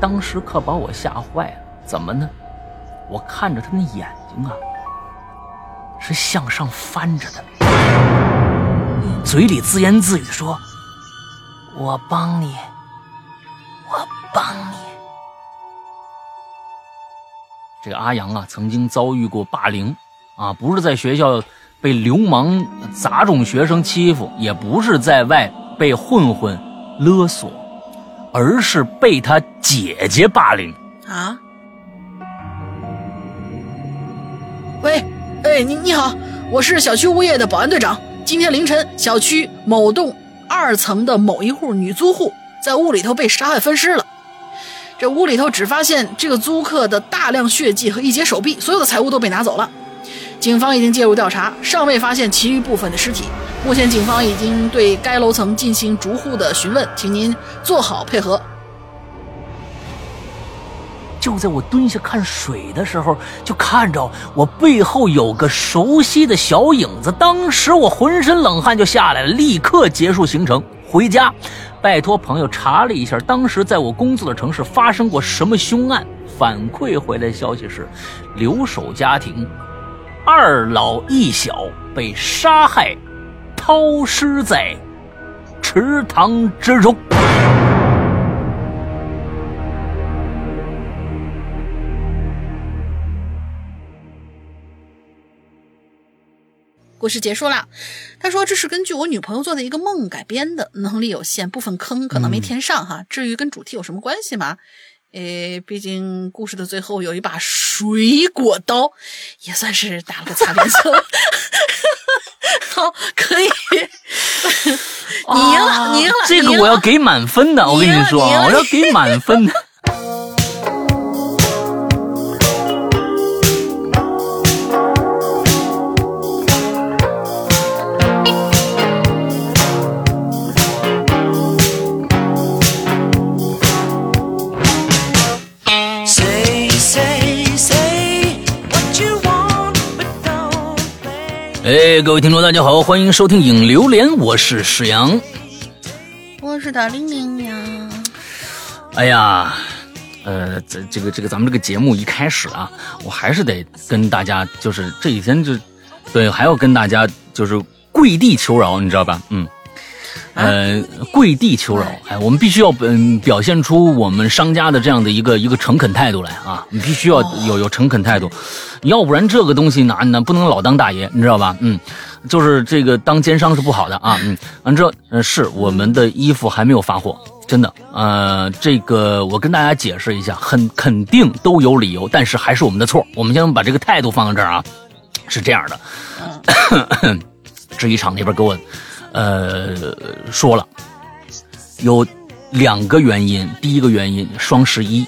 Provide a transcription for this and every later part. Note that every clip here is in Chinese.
当时可把我吓坏了。怎么呢？我看着他那眼睛啊，是向上翻着的，嘴里自言自语说：“我帮你，我帮你。”这个阿阳啊，曾经遭遇过霸凌啊，不是在学校被流氓杂种学生欺负，也不是在外被混混勒索。而是被他姐姐霸凌啊！喂，哎，你你好，我是小区物业的保安队长。今天凌晨，小区某栋二层的某一户女租户在屋里头被杀害分尸了。这屋里头只发现这个租客的大量血迹和一截手臂，所有的财物都被拿走了。警方已经介入调查，尚未发现其余部分的尸体。目前，警方已经对该楼层进行逐户的询问，请您做好配合。就在我蹲下看水的时候，就看着我背后有个熟悉的小影子。当时我浑身冷汗就下来了，立刻结束行程回家，拜托朋友查了一下，当时在我工作的城市发生过什么凶案。反馈回来消息是，留守家庭二老一小被杀害。抛尸在池塘之中。故事结束了。他说：“这是根据我女朋友做的一个梦改编的，能力有限，部分坑可能没填上哈。至于跟主题有什么关系吗？诶，毕竟故事的最后有一把水果刀，也算是打了个擦边球。”好，可以。你赢了，你赢了。这个我要给满分的，我跟你说，我要给满分的。哎，各位听众，大家好，欢迎收听影榴莲，我是史阳，我是大玲玲呀。哎呀，呃，这这个这个咱们这个节目一开始啊，我还是得跟大家，就是这几天就，对，还要跟大家就是跪地求饶，你知道吧？嗯。呃，跪地求饶，哎，我们必须要嗯表现出我们商家的这样的一个一个诚恳态度来啊，你必须要有有诚恳态度，要不然这个东西哪哪不能老当大爷，你知道吧？嗯，就是这个当奸商是不好的啊，嗯，完这嗯是我们的衣服还没有发货，真的，呃，这个我跟大家解释一下，很肯定都有理由，但是还是我们的错，我们先把这个态度放在这儿啊，是这样的，制衣厂那边给我。呃，说了，有两个原因。第一个原因，双十一，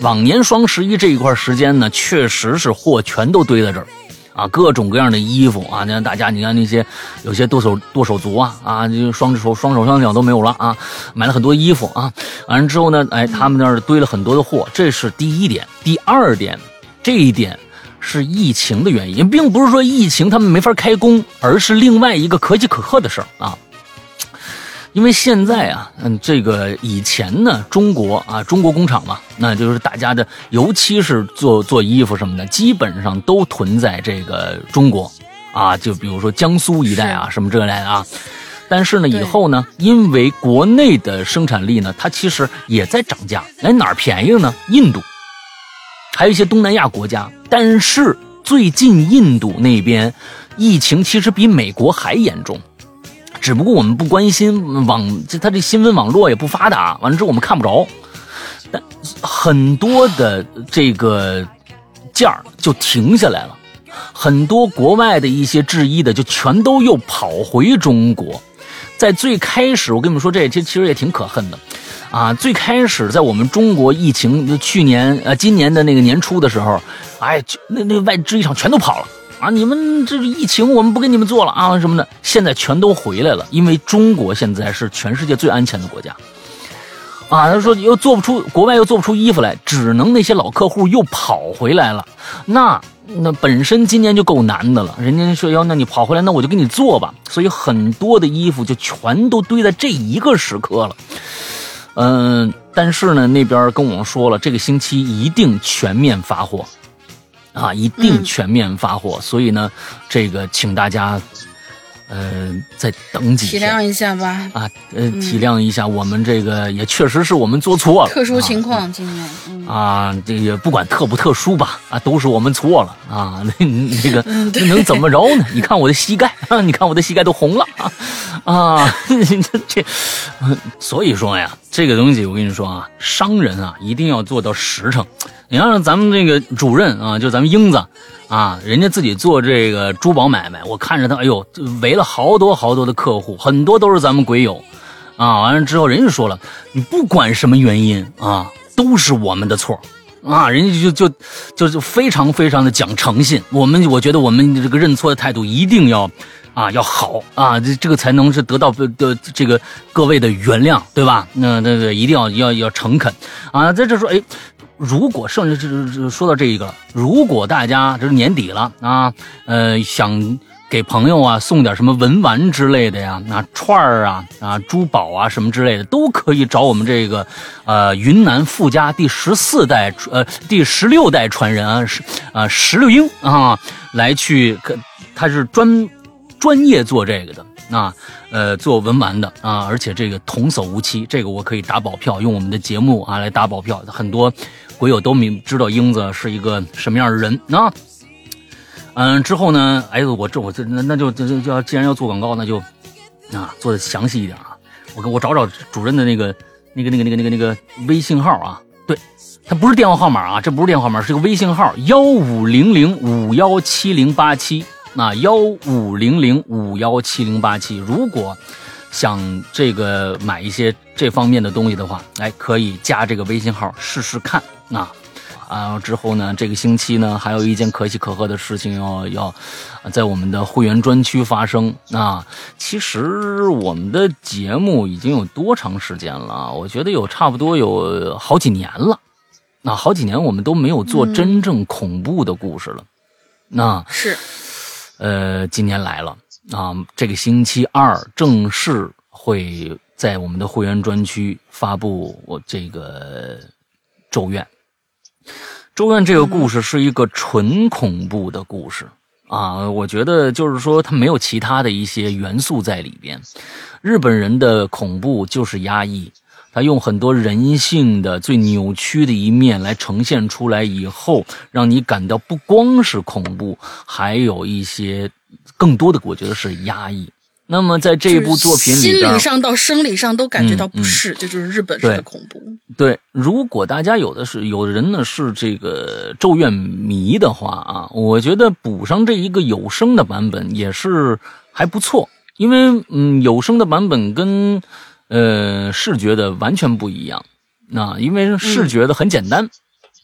往年双十一这一块时间呢，确实是货全都堆在这儿，啊，各种各样的衣服啊，你看大家，你看那些有些剁手剁手族啊，啊，就双手双手双脚都没有了啊，买了很多衣服啊，完了之后呢，哎，他们那儿堆了很多的货，这是第一点。第二点，这一点。是疫情的原因，并不是说疫情他们没法开工，而是另外一个可喜可贺的事儿啊。因为现在啊，嗯，这个以前呢，中国啊，中国工厂嘛，那就是大家的，尤其是做做衣服什么的，基本上都囤在这个中国啊，就比如说江苏一带啊，什么这类的啊。但是呢，以后呢，因为国内的生产力呢，它其实也在涨价，哎，哪儿便宜了呢？印度。还有一些东南亚国家，但是最近印度那边疫情其实比美国还严重，只不过我们不关心网，它这新闻网络也不发达，完了之后我们看不着，但很多的这个件儿就停下来了，很多国外的一些制衣的就全都又跑回中国，在最开始我跟你们说，这其实也挺可恨的。啊，最开始在我们中国疫情去年呃今年的那个年初的时候，哎，那那外制衣厂全都跑了啊！你们这疫情我们不给你们做了啊什么的，现在全都回来了，因为中国现在是全世界最安全的国家。啊，他说又做不出国外又做不出衣服来，只能那些老客户又跑回来了。那那本身今年就够难的了，人家说要那你跑回来，那我就给你做吧。所以很多的衣服就全都堆在这一个时刻了。嗯，但是呢，那边跟我们说了，这个星期一定全面发货，啊，一定全面发货。所以呢，这个请大家。呃，再等几天，体谅一下吧。啊，呃，体谅一下，我们这个也确实是我们做错了。特殊情况，今年啊，这个不管特不特殊吧，啊，都是我们错了啊。那那个那能怎么着呢？你看我的膝盖啊，你看我的膝盖都红了啊啊！这这，所以说呀，这个东西我跟你说啊，商人啊，一定要做到实诚。你看咱们这个主任啊，就咱们英子。啊，人家自己做这个珠宝买卖，我看着他，哎呦，围了好多好多的客户，很多都是咱们鬼友，啊，完了之后，人家说了，你不管什么原因啊，都是我们的错，啊，人家就就就就非常非常的讲诚信，我们我觉得我们这个认错的态度一定要啊要好啊，这这个才能是得到的这个各位的原谅，对吧？那那个一定要要要诚恳啊，在这说，哎。如果剩下这这说到这一个了，如果大家这是年底了啊，呃，想给朋友啊送点什么文玩之类的呀，那串儿啊啊珠宝啊什么之类的，都可以找我们这个呃云南富家第十四代呃第十六代传人啊石啊石榴英啊来去，他是专专业做这个的。啊，呃，做文玩的啊，而且这个童叟无欺，这个我可以打保票，用我们的节目啊来打保票。很多鬼友都明知道英子是一个什么样的人啊。嗯，之后呢，哎，我这我这那那就就就要既然要做广告，那就啊做的详细一点啊。我给我找找主任的那个那个那个那个那个那个微信号啊，对，他不是电话号码啊，这不是电话号码，是个微信号幺五零零五幺七零八七。那幺五零零五幺七零八七，如果想这个买一些这方面的东西的话，哎，可以加这个微信号试试看。啊啊，之后呢，这个星期呢，还有一件可喜可贺的事情要要在我们的会员专区发生。啊，其实我们的节目已经有多长时间了？我觉得有差不多有好几年了。那好几年我们都没有做真正恐怖的故事了。那是。呃，今年来了啊！这个星期二正式会在我们的会员专区发布我这个《咒怨》。《咒怨》这个故事是一个纯恐怖的故事啊！我觉得就是说，它没有其他的一些元素在里边。日本人的恐怖就是压抑。他用很多人性的最扭曲的一面来呈现出来，以后让你感到不光是恐怖，还有一些更多的，我觉得是压抑。那么在这一部作品里，心理上到生理上都感觉到不适，这就是日本式的恐怖。对，如果大家有的是有的人呢是这个咒怨迷的话啊，我觉得补上这一个有声的版本也是还不错，因为嗯，有声的版本跟。呃，视觉的完全不一样，那因为视觉的很简单，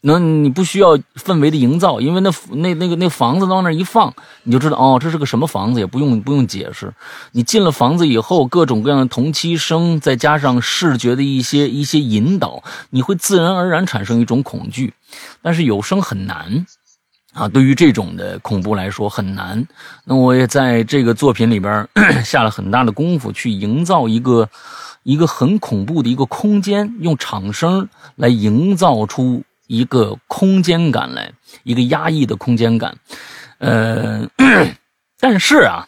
那你不需要氛围的营造，因为那那那个那房子往那一放，你就知道哦，这是个什么房子，也不用不用解释。你进了房子以后，各种各样的同期声，再加上视觉的一些一些引导，你会自然而然产生一种恐惧。但是有声很难啊，对于这种的恐怖来说很难。那我也在这个作品里边 下了很大的功夫去营造一个。一个很恐怖的一个空间，用场声来营造出一个空间感来，一个压抑的空间感。呃，但是啊，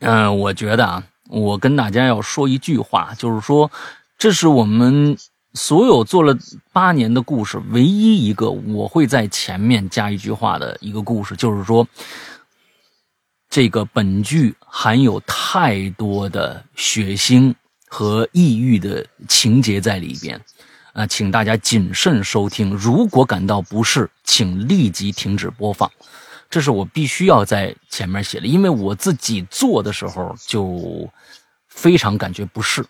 嗯，我觉得啊，我跟大家要说一句话，就是说，这是我们所有做了八年的故事唯一一个我会在前面加一句话的一个故事，就是说，这个本剧含有太多的血腥。和抑郁的情节在里边，啊，请大家谨慎收听。如果感到不适，请立即停止播放。这是我必须要在前面写的，因为我自己做的时候就非常感觉不适，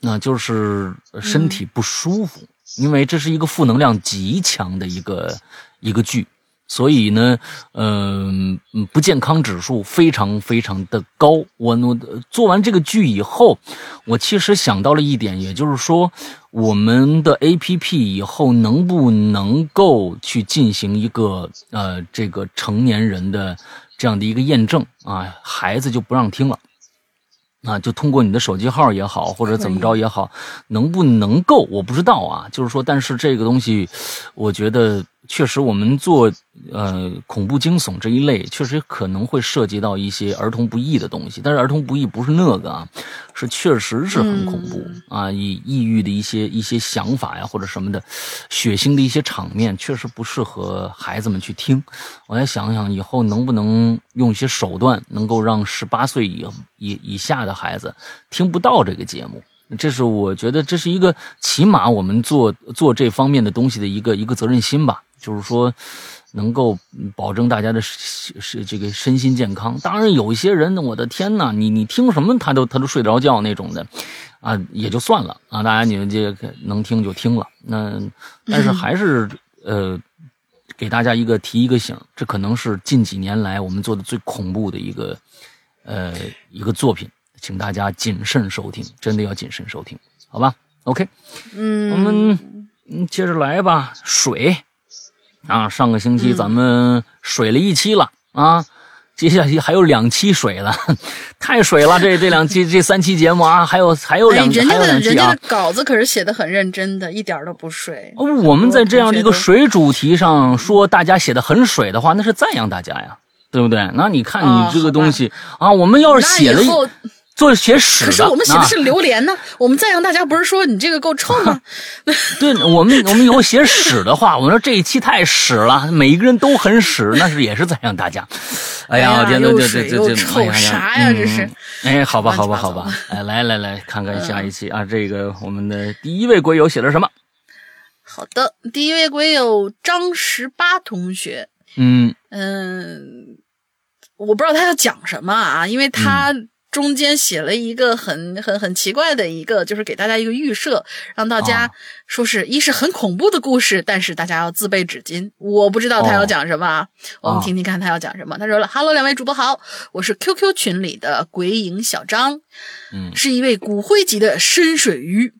那就是身体不舒服，因为这是一个负能量极强的一个一个剧。所以呢，嗯，不健康指数非常非常的高。我我做完这个剧以后，我其实想到了一点，也就是说，我们的 A P P 以后能不能够去进行一个呃这个成年人的这样的一个验证啊？孩子就不让听了啊，就通过你的手机号也好，或者怎么着也好，能不能够我不知道啊。就是说，但是这个东西，我觉得确实我们做呃恐怖惊悚这一类，确实可能会涉及到一些儿童不宜的东西。但是儿童不宜不是那个啊，是确实是很恐怖啊，以抑郁的一些一些想法呀或者什么的，血腥的一些场面，确实不适合孩子们去听。我再想想以后能不能用一些手段，能够让十八岁以以以下的孩子听不到这个节目。这是我觉得这是一个起码我们做做这方面的东西的一个一个责任心吧，就是说能够保证大家的是这个身心健康。当然有一些人，我的天呐，你你听什么他都他都睡得着觉那种的，啊也就算了啊，大家你们这个能听就听了。那但是 还是呃给大家一个提一个醒，这可能是近几年来我们做的最恐怖的一个呃一个作品。请大家谨慎收听，真的要谨慎收听，好吧？OK，嗯，我们嗯接着来吧。水啊，上个星期咱们水了一期了啊，接下去还有两期水了，太水了。这这两期这三期节目啊，还有还有两人家的人还有两期啊家的。稿子可是写的很认真的，一点都不水。哦我们在这样的一个水主题上说大家写的很水的话，那是赞扬大家呀，对不对？那你看啊你这个东西啊，我们要是写了做写屎的，可是我们写的啊是榴莲呢。我们赞扬大家不是说你这个够臭吗？对我们，我们以后写屎的话，我们说这一期太屎了，每一个人都很屎，那是也是赞扬大家。哎呀，这这这这，水又臭啥呀这是？嗯哎，好吧，好吧，好吧，哎，来来来看看下一期啊，这个我们的第一位鬼友写的什么？好的，第一位鬼友张十八同学，嗯嗯，我不知道他要讲什么啊，因为他中间写了一个很很很奇怪的一个，就是给大家一个预设，让大家哦说是一是很恐怖的故事，但是大家要自备纸巾。我不知道他要讲什么啊，我们哦听听看他要讲什么。他说了：“Hello，两位主播好，我是 QQ 群里的鬼影小张，嗯是一位骨灰级的深水鱼。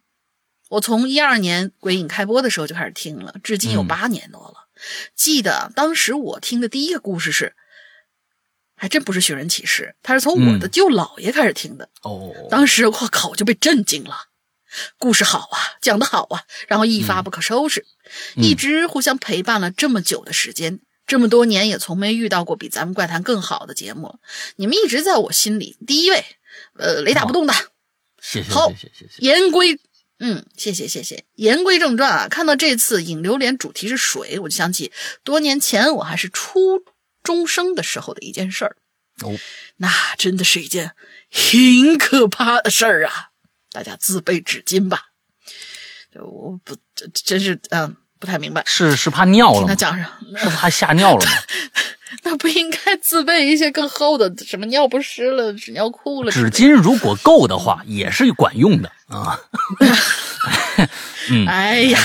我从一二年鬼影开播的时候就开始听了，至今有嗯八年多了。记得当时我听的第一个故事是，还真不是寻人启事，他是从我的嗯舅姥爷开始听的。哦，当时我靠，我就被震惊了。故事好啊，讲得好啊，然后一发不可收拾，嗯一直互相陪伴了这么久的时间，这么多年也从没遇到过比咱们怪谈更好的节目。你们一直在我心里第一位，呃，雷打不动的。谢谢好谢谢谢谢，言归，嗯，谢谢谢谢。言归正传啊，看到这次引榴莲主题是水，我就想起多年前我还是初中生的时候的一件事儿。哦，那真的是一件很可怕的事儿啊！大家自备纸巾吧。我不，这真是嗯，不太明白。是是怕尿了吗听他？讲上，是怕吓尿了吗？那不应该自备一些更厚的，什么尿不湿了、纸尿裤了？纸巾如果够的话，也是管用的啊。嗯哎呀，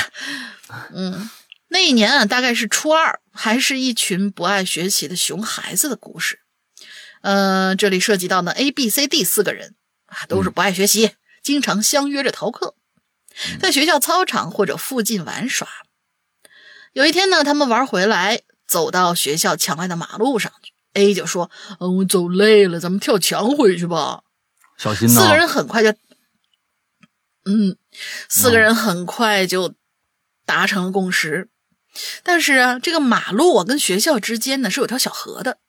嗯，那一年啊，大概是初二，还是一群不爱学习的熊孩子的故事。呃，这里涉及到呢 A、B、C、D 四个人啊，都是不爱学习，经常相约着逃课，在学校操场或者附近玩耍。有一天呢，他们玩回来，走到学校墙外的马路上去，A 就说：“嗯，我走累了，咱们跳墙回去吧。”小心呐、四个人很快就，嗯，四个人很快就达成了共识。但是啊，这个马路啊跟学校之间呢是有条小河的，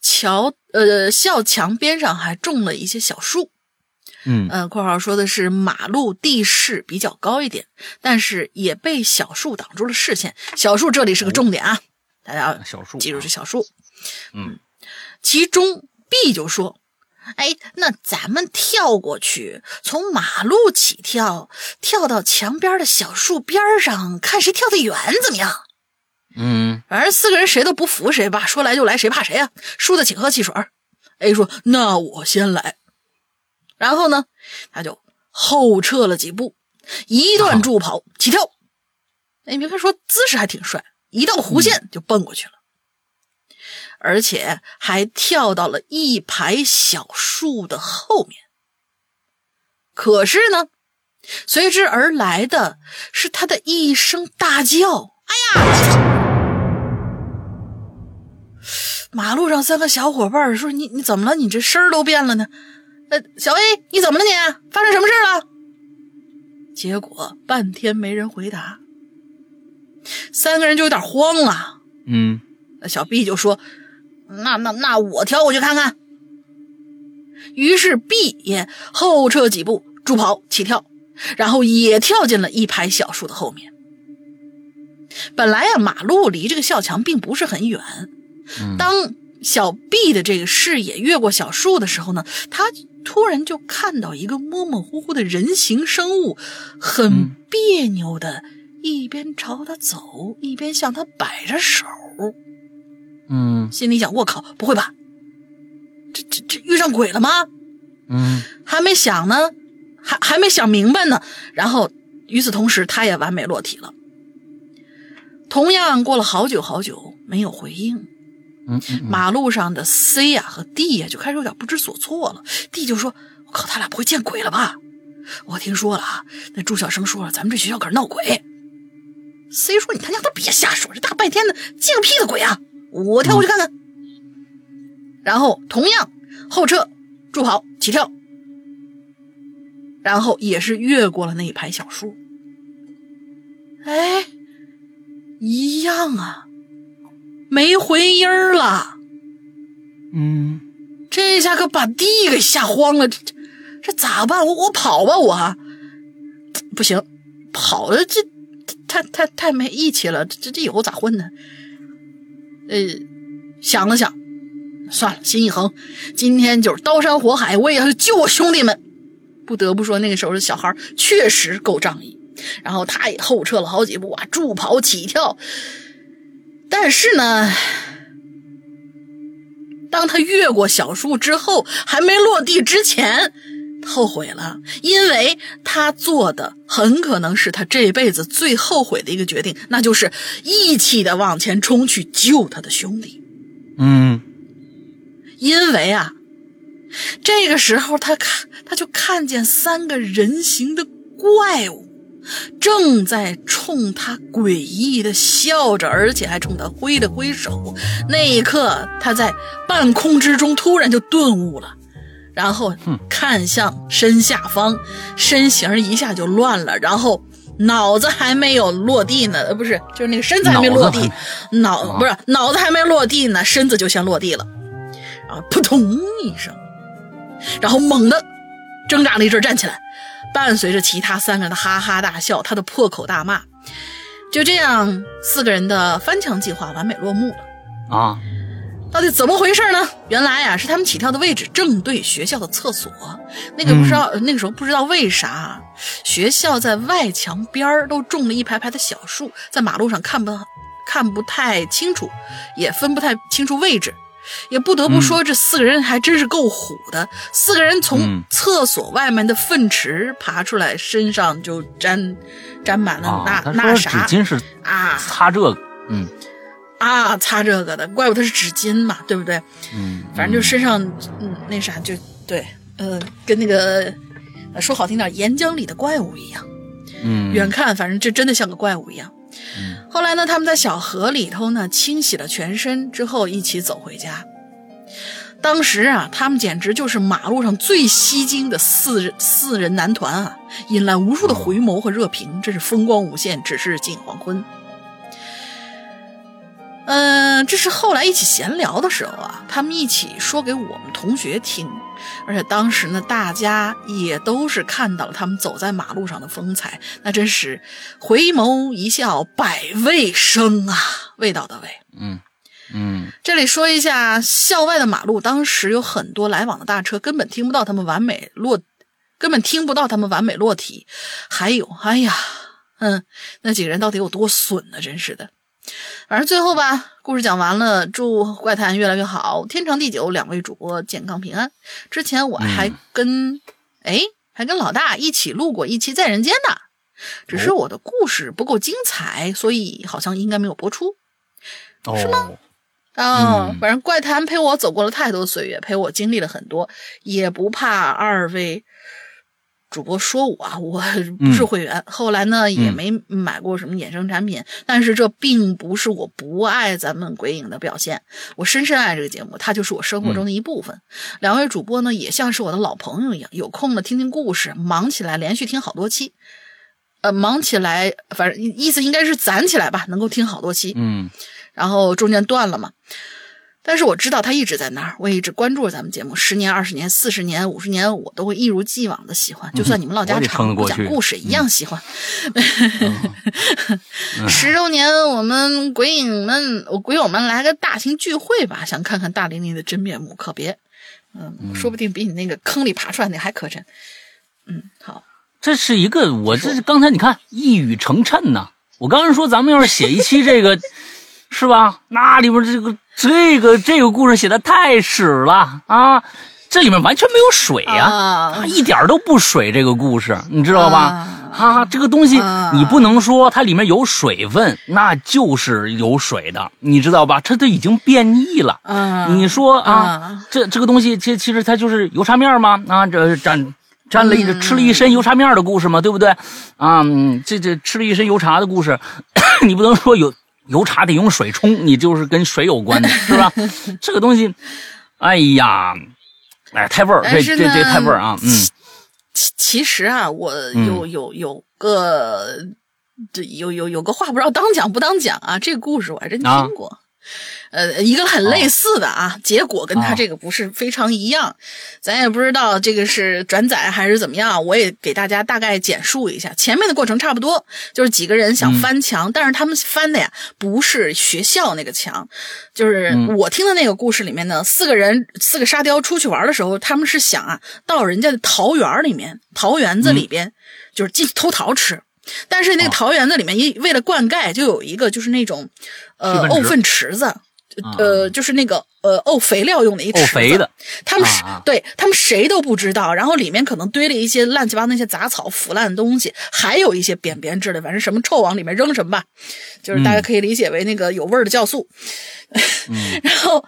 桥呃校墙边上还种了一些小树。嗯呃，括号说的是马路地势比较高一点，但是也被小树挡住了视线。小树这里是个重点啊，大家小树记住是小树。嗯，其中 B 就说：“哎，那咱们跳过去，从马路起跳，跳到墙边的小树边上，看谁跳得远，怎么样？”嗯反正四个人谁都不服谁吧，说来就来，谁怕谁啊、输的请喝汽水儿。A 说：“那我先来。”然后呢，他就后撤了几步，一段助跑起跳。哎，你别看说姿势还挺帅，一道弧线就蹦过去了，而且还跳到了一排小树的后面。可是呢，随之而来的是他的一声大叫：“哎呀！”马路上三个小伙伴说：“你你怎么了？你这声儿都变了呢？呃，小 A，你怎么了你？发生什么事了？结果半天没人回答，三个人就有点慌了。嗯，那小 B 就说：“那那那我跳过去看看。”于是 B 也后撤几步，助跑起跳，然后也跳进了一排小树的后面。本来呀，马路离这个校墙并不是很远。当小 B 的这个视野越过小树的时候呢，他突然就看到一个模模糊糊的人形生物，很别扭的，一边朝他走，一边向他摆着手。嗯，心里想：我靠，不会吧？这这这遇上鬼了吗？嗯，还没想呢，还还没想明白呢。然后与此同时，他也完美落体了。同样过了好久好久没有回应，嗯，马路上的 C 呀和 D 呀就开始有点不知所措了。D 就说：“我靠，他俩不会见鬼了吧？我听说了啊，那朱小生说了，咱们这学校可是闹鬼。”C 说：“你他娘的别瞎说，这大半天的见个屁的鬼啊！我跳过去看看。”然后同样后撤、助跑、起跳，然后也是越过了那一排小树。哎，一样啊，没回音儿了。嗯，这下可把地给吓慌了。这这这咋办？我我跑吧，我不行，跑的这太太太没义气了。这这以后咋混呢？呃，想了想。算了，心一横，今天就是刀山火海，我也要去救我兄弟们。不得不说，那个时候的小孩确实够仗义。然后他也后撤了好几步啊，助跑起跳。但是呢，当他越过小树之后，还没落地之前，后悔了，因为他做的很可能是他这辈子最后悔的一个决定，那就是义气的往前冲去救他的兄弟。嗯。因为啊，这个时候他看他就看见三个人形的怪物正在冲他诡异的笑着，而且还冲他挥了挥手。那一刻，他在半空之中突然就顿悟了，然后看向身下方，身形一下就乱了，然后脑子还没有落地呢，呃，不是，就是那个身子还没落地，脑不是脑子还没落地呢，身子就先落地了。然后！扑通一声，然后猛地挣扎了一阵，站起来，伴随着其他三个人的哈哈大笑，他的破口大骂。就这样，四个人的翻墙计划完美落幕了。啊！到底怎么回事呢？原来呀，是他们起跳的位置正对学校的厕所。那个不知道，那个时候不知道为啥，学校在外墙边都种了一排排的小树，在马路上看不看不太清楚，也分不太清楚位置。也不得不说，这四个人还真是够虎的。四个人从厕所外面的粪池爬出来，身上就沾沾满了那那啥。纸巾是啊，擦这个，嗯，啊，擦这个的，怪不得是纸巾嘛，对不对？嗯，反正就身上，嗯，那啥，就对，呃，跟那个说好听点，岩浆里的怪物一样。嗯，远看反正这真的像个怪物一样。后来呢，他们在小河里头呢清洗了全身之后，一起走回家。当时啊，他们简直就是马路上最吸睛的四人四人男团啊，引来无数的回眸和热评，真是风光无限。只是近黄昏。嗯，这是后来一起闲聊的时候啊，他们一起说给我们同学听。而且当时呢，大家也都是看到了他们走在马路上的风采，那真是回眸一笑百味生啊，味道的味。嗯嗯。这里说一下，校外的马路当时有很多来往的大车，根本听不到他们完美落，根本听不到他们完美落体。还有，哎呀，嗯，那几个人到底有多损呢？真是的。反正最后吧，故事讲完了，祝怪谈越来越好，天长地久，两位主播健康平安。之前我还跟哎，还跟老大一起录过一期《在人间》呢，只是我的故事不够精彩，所以好像应该没有播出，是吗？啊，反正怪谈陪我走过了太多岁月，陪我经历了很多，也不怕二位主播说我啊，我不是会员，后来呢也没买过什么衍生产品，但是这并不是我不爱咱们鬼影的表现，我深深爱这个节目，它就是我生活中的一部分。两位主播呢也像是我的老朋友一样，有空了听听故事，忙起来连续听好多期，呃，忙起来反正意思应该是攒起来吧，能够听好多期，嗯，然后中间断了嘛。但是我知道他一直在那儿，我也一直关注着咱们节目，十年、二十年、四十年、五十年，我都会一如既往的喜欢。就算你们唠家常不讲故事，一样喜欢。十周年，我们鬼影们、鬼友们来个大型聚会吧，想看看大玲玲的真面目，可别，嗯，说不定比你那个坑里爬出来那还可真。嗯，好，这是一个，我这是刚才你看一语成谶呢。我刚才说咱们要是写一期这个，是吧？那里边这个。这个这个故事写的太屎了啊！这里面完全没有水呀，一点都不水。这个故事你知道吧？啊，这个东西你不能说它里面有水分，那就是有水的，你知道吧？它都已经变异了。你说啊，这这个东西其其实它就是油茶面吗？啊，这沾沾了一吃了一身油茶面的故事嘛，对不对？啊，这这吃了一身油茶的故事，你不能说有。油茶得用水冲，你就是跟水有关的，是吧？这个东西，哎呀，哎，太味儿，这这这太味儿啊！嗯，其其实啊，我有有有个，这有有有个话不知道当讲不当讲啊。这个故事我还真听过。呃，一个很类似的啊，结果跟他这个不是非常一样，咱也不知道这个是转载还是怎么样，我也给大家大概简述一下。前面的过程差不多，就是几个人想翻墙，但是他们翻的呀不是学校那个墙，就是我听的那个故事里面呢，四个人四个沙雕出去玩的时候，他们是想啊到人家的桃园里面桃园子里边，就是进去偷桃吃。但是那个桃园子里面，因为了灌溉，就有一个就是那种呃沤粪池子。呃，就是那个呃，沤肥料用的一池子，他们是对他们谁都不知道，然后里面可能堆了一些乱七八糟那些杂草、腐烂的东西，还有一些便便质的，反正什么臭往里面扔什么吧，就是大家可以理解为那个有味儿的酵素。然后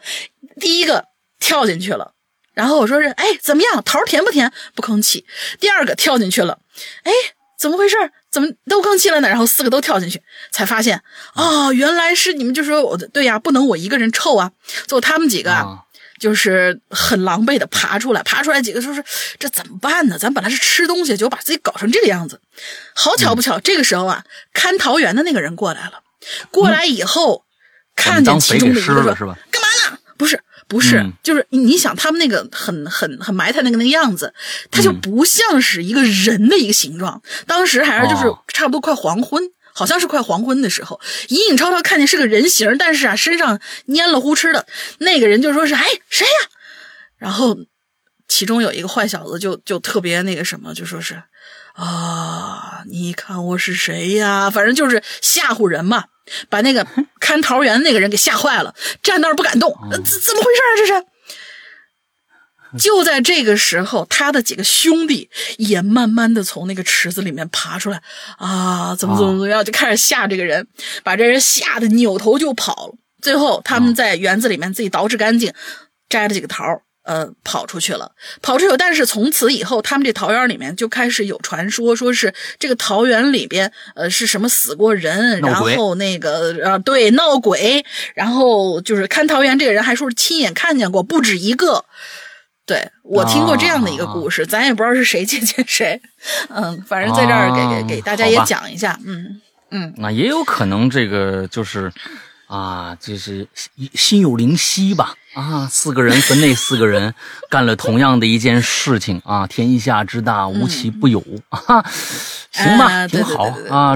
第一个跳进去了，然后我说是哎怎么样，桃甜不甜？不吭气。第二个跳进去了，哎。怎么回事？怎么都吭气了呢？然后四个都跳进去，才发现哦，原来是你们就说我的对呀，不能我一个人臭啊。最后他们几个啊就是很狼狈的爬出来，爬出来几个说是这怎么办呢？咱本来是吃东西，结果把自己搞成这个样子。好巧不巧，这个时候啊，看桃园的那个人过来了。过来以后，看见其中的一个说：“干嘛呢？”不是。不是，就是你想他们那个很很很埋汰那个那个样子，他就不像是一个人的一个形状。当时还是就是差不多快黄昏，好像是快黄昏的时候，隐隐绰绰看见是个人形，但是啊身上蔫了呼哧的。那个人就说是哎谁呀？然后其中有一个坏小子就就特别那个什么，就说是啊你看我是谁呀？反正就是吓唬人嘛。把那个 看桃园的那个人给吓坏了，站那儿不敢动。怎怎么回事啊？这是。就在这个时候，他的几个兄弟也慢慢的从那个池子里面爬出来，啊，怎么怎么怎么样，就开始吓这个人，把这人吓得扭头就跑了。最后，他们在园子里面自己捯饬干净，摘了几个桃。呃，跑出去了，跑出去。但是从此以后，他们这桃园里面就开始有传说，说是这个桃园里边，呃，是什么死过人，然后那个呃，对，闹鬼，然后就是看桃园这个人还说是亲眼看见过不止一个。对我听过这样的一个故事，咱也不知道是谁借鉴谁，嗯，反正在这儿给给给大家也讲一下，嗯嗯，那也有可能这个就是。啊，就是心有灵犀吧？啊，四个人和那四个人干了同样的一件事情啊！天下之大，无奇不有啊！行吧，挺好啊！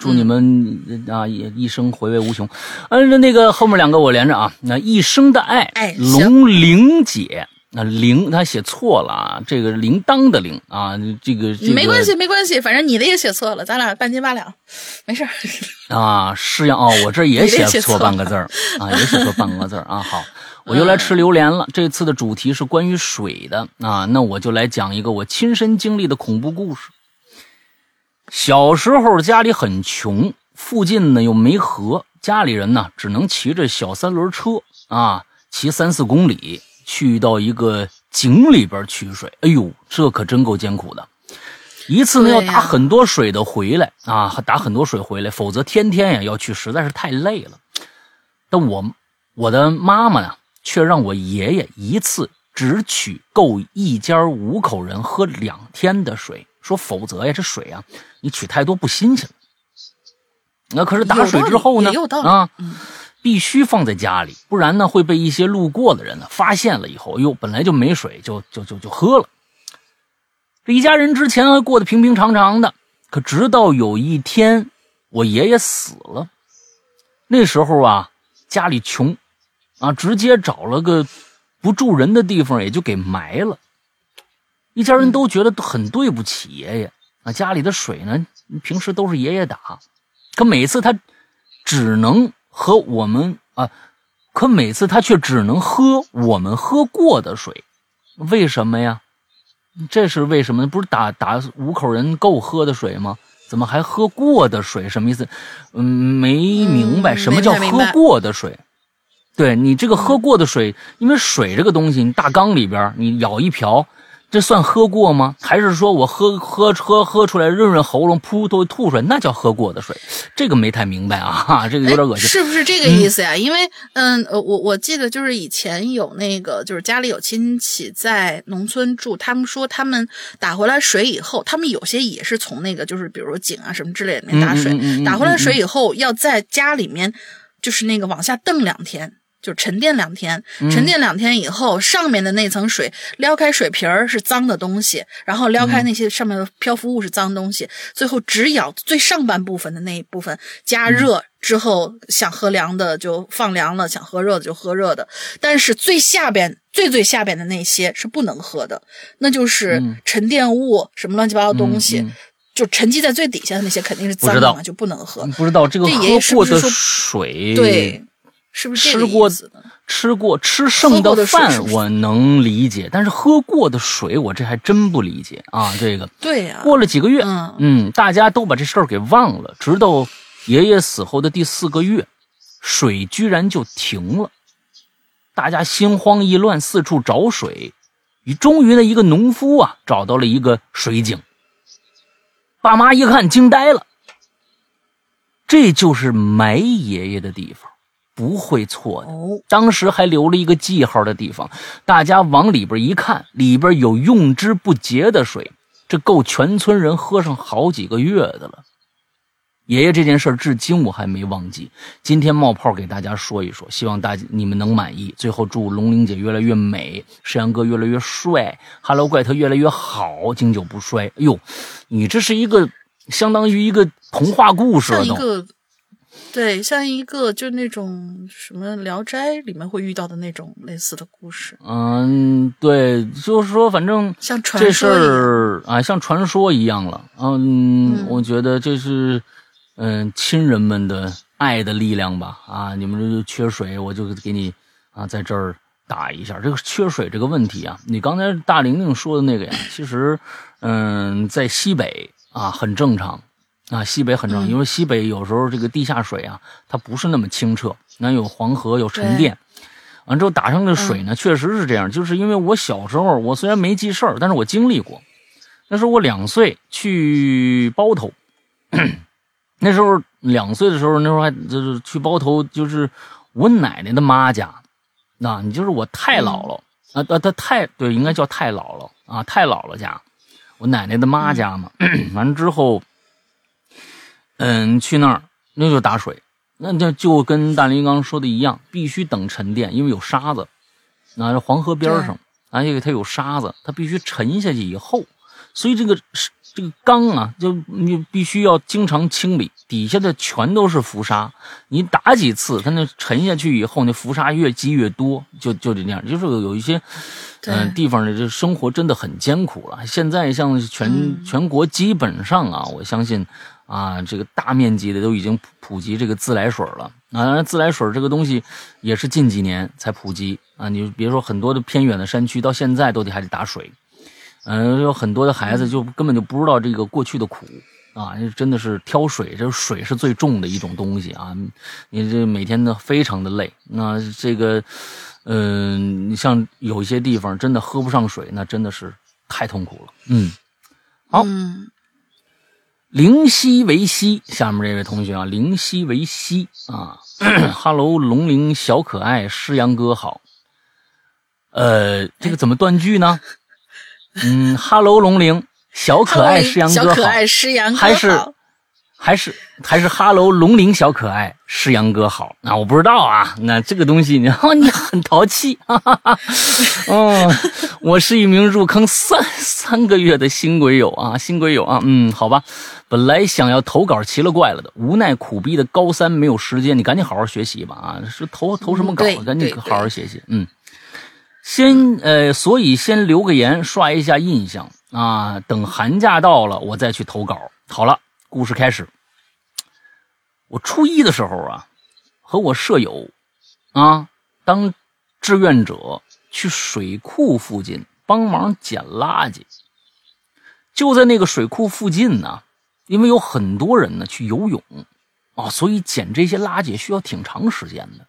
祝你们啊一一生回味无穷。嗯，那个后面两个我连着啊，那一生的爱，龙玲姐。那铃他写错了啊，这个铃铛的铃啊，这个没关系没关系，反正你的也写错了，咱俩半斤八两，没事儿 啊。是呀，哦，我这也写错半个字儿啊，也写错半个字儿啊。好，我又来吃榴莲了。这次的主题是关于水的啊，那我就来讲一个我亲身经历的恐怖故事。小时候家里很穷，附近呢又没河，家里人呢只能骑着小三轮车啊，骑三四公里。去到一个井里边取水，哎呦，这可真够艰苦的。一次呢要打很多水的回来啊，打很多水回来，否则天天呀要去，实在是太累了。但我我的妈妈呢，却让我爷爷一次只取够一家五口人喝两天的水，说否则呀这水啊你取太多不新鲜了。那可是打水之后呢啊嗯，必须放在家里，不然呢会被一些路过的人呢发现了以后，哟本来就没水，就就就就喝了。这一家人之前还过得平平常常的，可直到有一天，我爷爷死了，那时候啊，家里穷，啊，直接找了个不住人的地方，也就给埋了。一家人都觉得很对不起爷爷啊，家里的水呢，平时都是爷爷打，可每次他只能和我们啊，可每次他却只能喝我们喝过的水，为什么呀？这是为什么？不是打打五口人够喝的水吗？怎么还喝过的水？什么意思？嗯，没明白嗯什么叫喝过的水。对你这个喝过的水，因为水这个东西，你大缸里边你舀一瓢，这算喝过吗？还是说我喝喝喝喝出来润润喉咙，噗都吐出来，那叫喝过的水？这个没太明白啊，这个有点恶心。哎是不是这个意思呀？因为，嗯，呃，我我记得就是以前有那个，就是家里有亲戚在农村住，他们说他们打回来水以后，他们有些也是从那个就是比如井啊什么之类里面打水，打回来水以后要在家里面就是那个往下蹬两天。就沉淀两天，嗯。沉淀两天以后，上面的那层水撩开水瓶儿是脏的东西，然后撩开嗯。那些上面的漂浮物是脏东西，最后只咬最上半部分的那一部分加热之后，想喝凉的就放凉了，想喝热的就喝热的。但是最下边最最下边的那些是不能喝的，那就是嗯。沉淀物什么乱七八糟东西，就沉积在最底下的那些肯定是脏的嘛，就不能喝。不知道这个喝过的水，对，是不是吃过？吃过吃剩的饭我能理解，但是喝过的水我这还真不理解啊！这个对呀、过了几个月，嗯嗯，大家都把这事儿给忘了，直到爷爷死后的第四个月，水居然就停了，大家心慌意乱，四处找水，终于呢，一个农夫啊找到了一个水井，爸妈一看惊呆了，这就是埋爷爷的地方，不会错的。哦，当时还留了一个记号的地方，大家往里边一看，里边有用之不竭的水，这够全村人喝上好几个月的了。爷爷这件事儿至今我还没忘记，今天冒泡给大家说一说，希望大家你们能满意。最后祝龙玲姐越来越美，石阳哥越来越帅，Hello 怪特越来越好，经久不衰。哎呦，你这是一个相当于一个童话故事了都。对，像一个就那种什么《聊斋》里面会遇到的那种类似的故事，嗯，对，就是说，反正像传这事。儿啊，像传说一样了。嗯，嗯我觉得这是嗯亲人们的爱的力量吧。啊，你们这就缺水，我就给你啊在这儿打一下。这个缺水这个问题啊，你刚才大玲玲说的那个呀，其实嗯在西北啊很正常。啊，西北很正因为西北有时候这个地下水啊，它不是那么清澈，那有黄河有沉淀，完之后打上这水呢，确实是这样。就是因为我小时候，我虽然没记事儿，但是我经历过。那时候我两岁去包头，那时候两岁的时候，那时候还就是去包头，就是我奶奶的妈家，啊，你就是我太姥姥、啊，啊，她太对，应该叫太姥姥啊，太姥姥家，我奶奶的妈家嘛。完之后，嗯，去那儿那就打水，那就就跟大林刚说的一样，必须等沉淀，因为有沙子。那这黄河边上，哎，因为它有沙子，它必须沉下去以后，所以这个这个缸啊，就你必须要经常清理，底下的全都是浮沙。你打几次，它那沉下去以后，那浮沙越积越多，就就这样。就是有一些嗯、呃地方的这生活真的很艰苦了。现在像全、嗯全国基本上啊，我相信啊，这个大面积的都已经普及这个自来水了。啊，当然自来水这个东西也是近几年才普及啊。你别说很多的偏远的山区，到现在都得还得打水。嗯、有很多的孩子就根本就不知道这个过去的苦啊，真的是挑水，这水是最重的一种东西啊。你这每天的非常的累，那这个，嗯、你像有一些地方真的喝不上水，那真的是太痛苦了。嗯，好，灵犀为犀，下面这位同学啊，灵犀为犀啊，哈喽，龙鳞小可爱，诗阳哥好。呃，这个怎么断句呢？嗯，哈喽，龙鳞小可爱，诗阳哥好。小可爱，诗阳哥好。还是还是还是哈喽，龙鳞小可爱，诗阳哥好。那我不知道啊，那这个东西，然后你很淘气，哈哈哈。哦，我是一名入坑三三个月的新鬼友啊，新鬼友啊，嗯，好吧。本来想要投稿奇了怪了的，无奈苦逼的高三没有时间，你赶紧好好学习吧啊！是投投什么稿？赶紧好好学习。嗯，先呃，所以先留个言，刷一下印象啊。等寒假到了，我再去投稿。好了，故事开始。我初一的时候啊，和我舍友啊当志愿者去水库附近帮忙捡垃圾。就在那个水库附近呢。因为有很多人呢去游泳，啊，所以捡这些垃圾需要挺长时间的。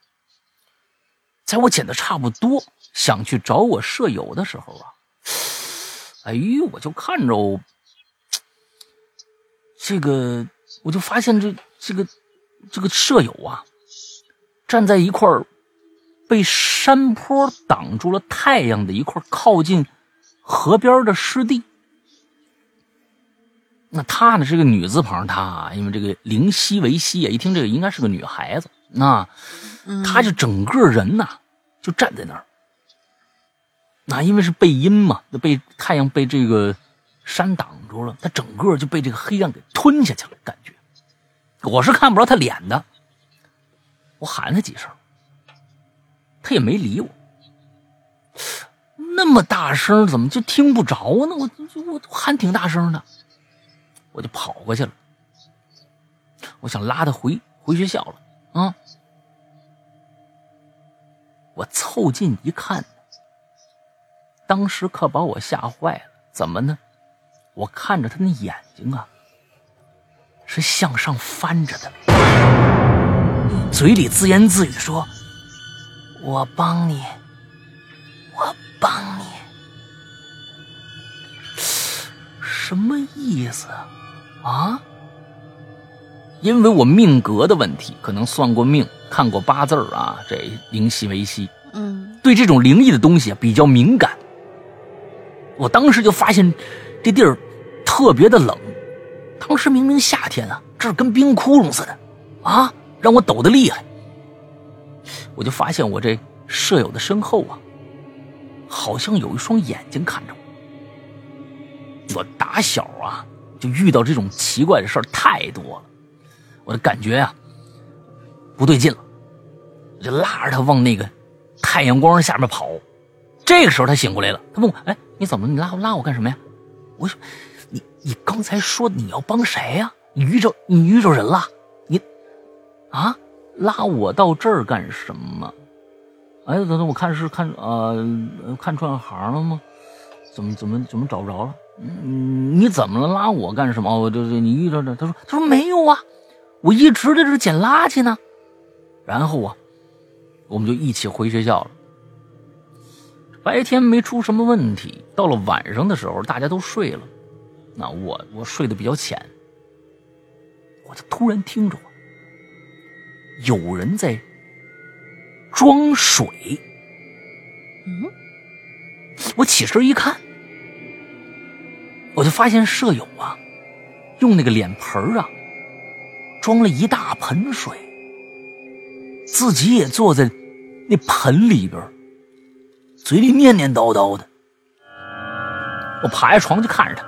在我捡的差不多，想去找我舍友的时候啊，哎呦，我就看着这个，我就发现这这个这个舍友啊，站在一块被山坡挡住了太阳的一块靠近河边的湿地。那她呢是个女字旁，她因为这个灵犀为犀啊，一听这个应该是个女孩子。那她就整个人呐就站在那儿。那因为是背阴嘛，那被太阳被这个山挡住了，她整个就被这个黑暗给吞下去了，感觉。我是看不着她脸的，我喊她几声，她也没理我。那么大声，怎么就听不着呢？我我喊挺大声的。我就跑过去了，我想拉他回回学校了啊！我凑近一看，当时可把我吓坏了。怎么呢？我看着他那眼睛啊，是向上翻着的，嘴里自言自语说：“我帮你，我帮你。”什么意思啊？啊，因为我命格的问题，可能算过命、看过八字啊，这灵犀为犀，嗯，对这种灵异的东西比较敏感。我当时就发现这地儿特别的冷，当时明明夏天啊，这儿跟冰窟窿似的啊，让我抖得厉害。我就发现我这舍友的身后啊，好像有一双眼睛看着我。我打小啊。就遇到这种奇怪的事儿太多了，我的感觉呀不对劲了，我就拉着他往那个太阳光下面跑。这个时候他醒过来了，他问我：“哎，你怎么？你拉拉我干什么呀？”我说：“你你刚才说你要帮谁呀？你遇着你遇着人了？你啊拉我到这儿干什么？哎，等等，我看是看呃看串行了吗？怎么怎么怎么找不着了？”嗯，你怎么了？拉我干什么？我就是你遇到的。他说：“他说没有啊，我一直在这捡垃圾呢。”然后啊，我们就一起回学校了。白天没出什么问题，到了晚上的时候，大家都睡了，那我我睡得比较浅，我就突然听着有人在装水。嗯，我起身一看。我就发现舍友啊，用那个脸盆啊，装了一大盆水，自己也坐在那盆里边，嘴里念念叨叨的。我爬下床就看着他，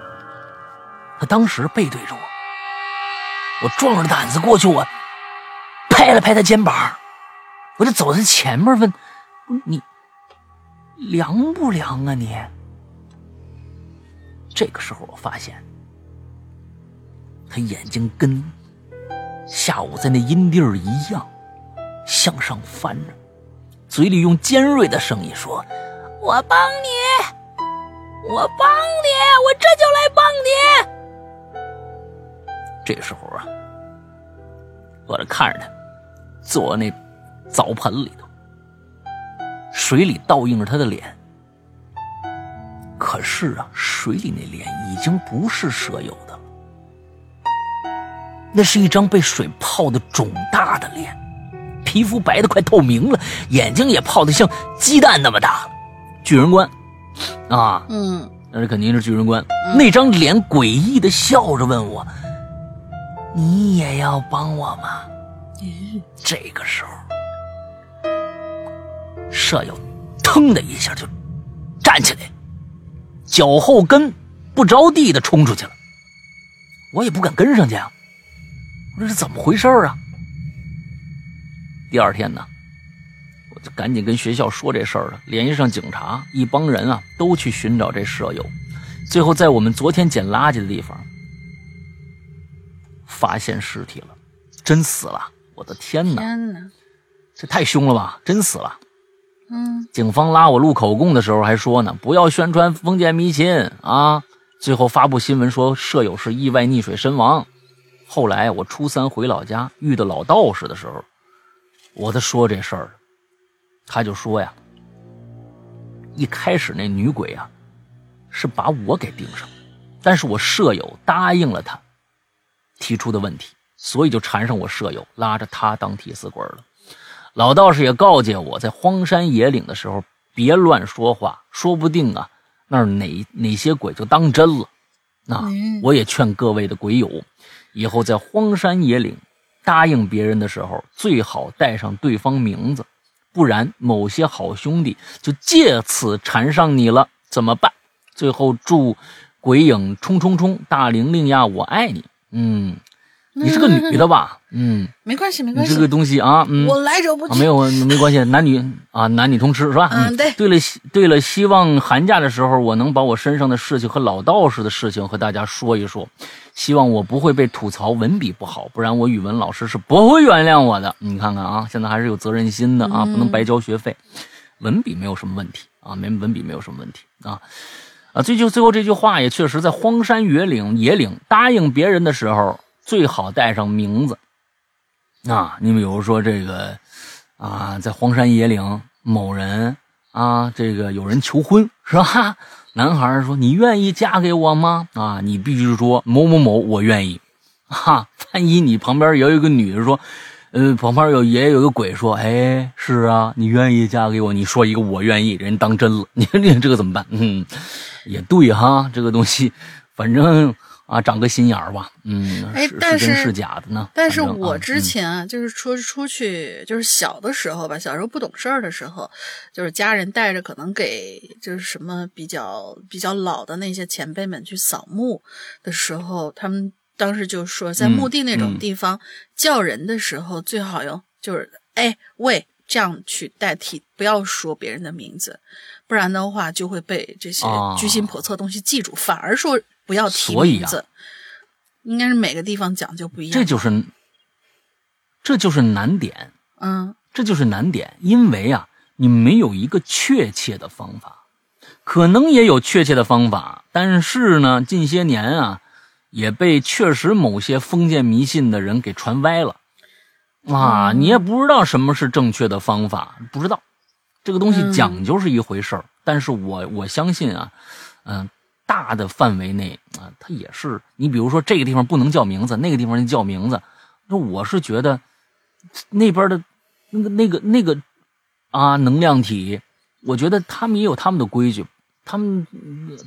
他当时背对着我，我壮着胆子过去，我拍了拍他肩膀，我就走在前面问：“你凉不凉啊你？”这个时候，我发现他眼睛跟下午在那阴地儿一样向上翻着，嘴里用尖锐的声音说：“我帮你，我帮你，我这就来帮你。”这时候啊，我这看着他坐那澡盆里头，水里倒映着他的脸。可是啊，水里那脸已经不是舍友的了，那是一张被水泡的肿大的脸，皮肤白的快透明了，眼睛也泡的像鸡蛋那么大了。巨人观，啊，嗯，那是肯定是巨人观。那张脸诡异的笑着问我：“你也要帮我吗？”这个时候，舍友腾的一下就站起来，脚后跟不着地的冲出去了。我也不敢跟上去啊，我说这怎么回事啊？第二天呢，我就赶紧跟学校说这事儿了，联系上警察，一帮人啊都去寻找这舍友，最后在我们昨天捡垃圾的地方发现尸体了，真死了！我的天哪！天哪，这太凶了吧！真死了。嗯，警方拉我录口供的时候还说呢，不要宣传封建迷信啊。最后发布新闻说舍友是意外溺水身亡。后来我初三回老家遇到老道士的时候，我在说这事儿，他就说呀，一开始那女鬼啊，是把我给盯上，但是我舍友答应了他提出的问题，所以就缠上我舍友，拉着他当替死鬼了。老道士也告诫我在荒山野岭的时候别乱说话，说不定啊。那儿哪哪些鬼就当真了，那我也劝各位的鬼友，以后在荒山野岭答应别人的时候，最好带上对方名字，不然某些好兄弟就借此缠上你了，怎么办？最后祝鬼影冲冲冲，大玲玲呀，我爱你。嗯，你是个女的吧？嗯，没关系，没关系。这个东西啊，嗯，我来者不拒。没有，没关系，男女啊，男女通吃是吧？嗯，对。对了，对了，希望寒假的时候我能把我身上的事情和老道士的事情和大家说一说，希望我不会被吐槽文笔不好，不然我语文老师是不会原谅我的。你看看啊，现在还是有责任心的啊，不能白交学费。文笔没有什么问题啊，没文笔没有什么问题啊啊！最就最后这句话也确实在荒山野岭野岭答应别人的时候，最好带上名字。啊，你比如说这个，啊，在荒山野岭某人啊，这个有人求婚是吧？男孩说：“你愿意嫁给我吗？”啊，你必须说某某某，我愿意。哈，万一你旁边也有一个女的说，呃，旁边有也有个鬼说：“哎，是啊，你愿意嫁给我？”你说一个我愿意，人当真了，你说你这个怎么办？嗯，也对哈，这个东西，反正。啊，长个心眼儿吧，嗯，哎，但是是假的呢？但是我之前啊，就是出出去，就是小的时候吧，小时候不懂事儿的时候，就是家人带着，可能给就是什么比较比较老的那些前辈们去扫墓的时候，他们当时就说，在墓地那种地方叫人的时候，最好用就是哎喂这样去代替，不要说别人的名字，不然的话就会被这些居心叵测东西记住，反而说。不要提名字，应该是每个地方讲究不一样。这就是，这就是难点。嗯，这就是难点，因为啊，你没有一个确切的方法，可能也有确切的方法，但是呢，近些年啊，也被确实某些封建迷信的人给传歪了。啊，你也不知道什么是正确的方法，不知道这个东西讲究是一回事儿，但是我我相信啊，嗯。大的范围内啊，它也是你比如说这个地方不能叫名字，那个地方叫名字。那我是觉得那边的那个那个那个啊能量体，我觉得他们也有他们的规矩。他们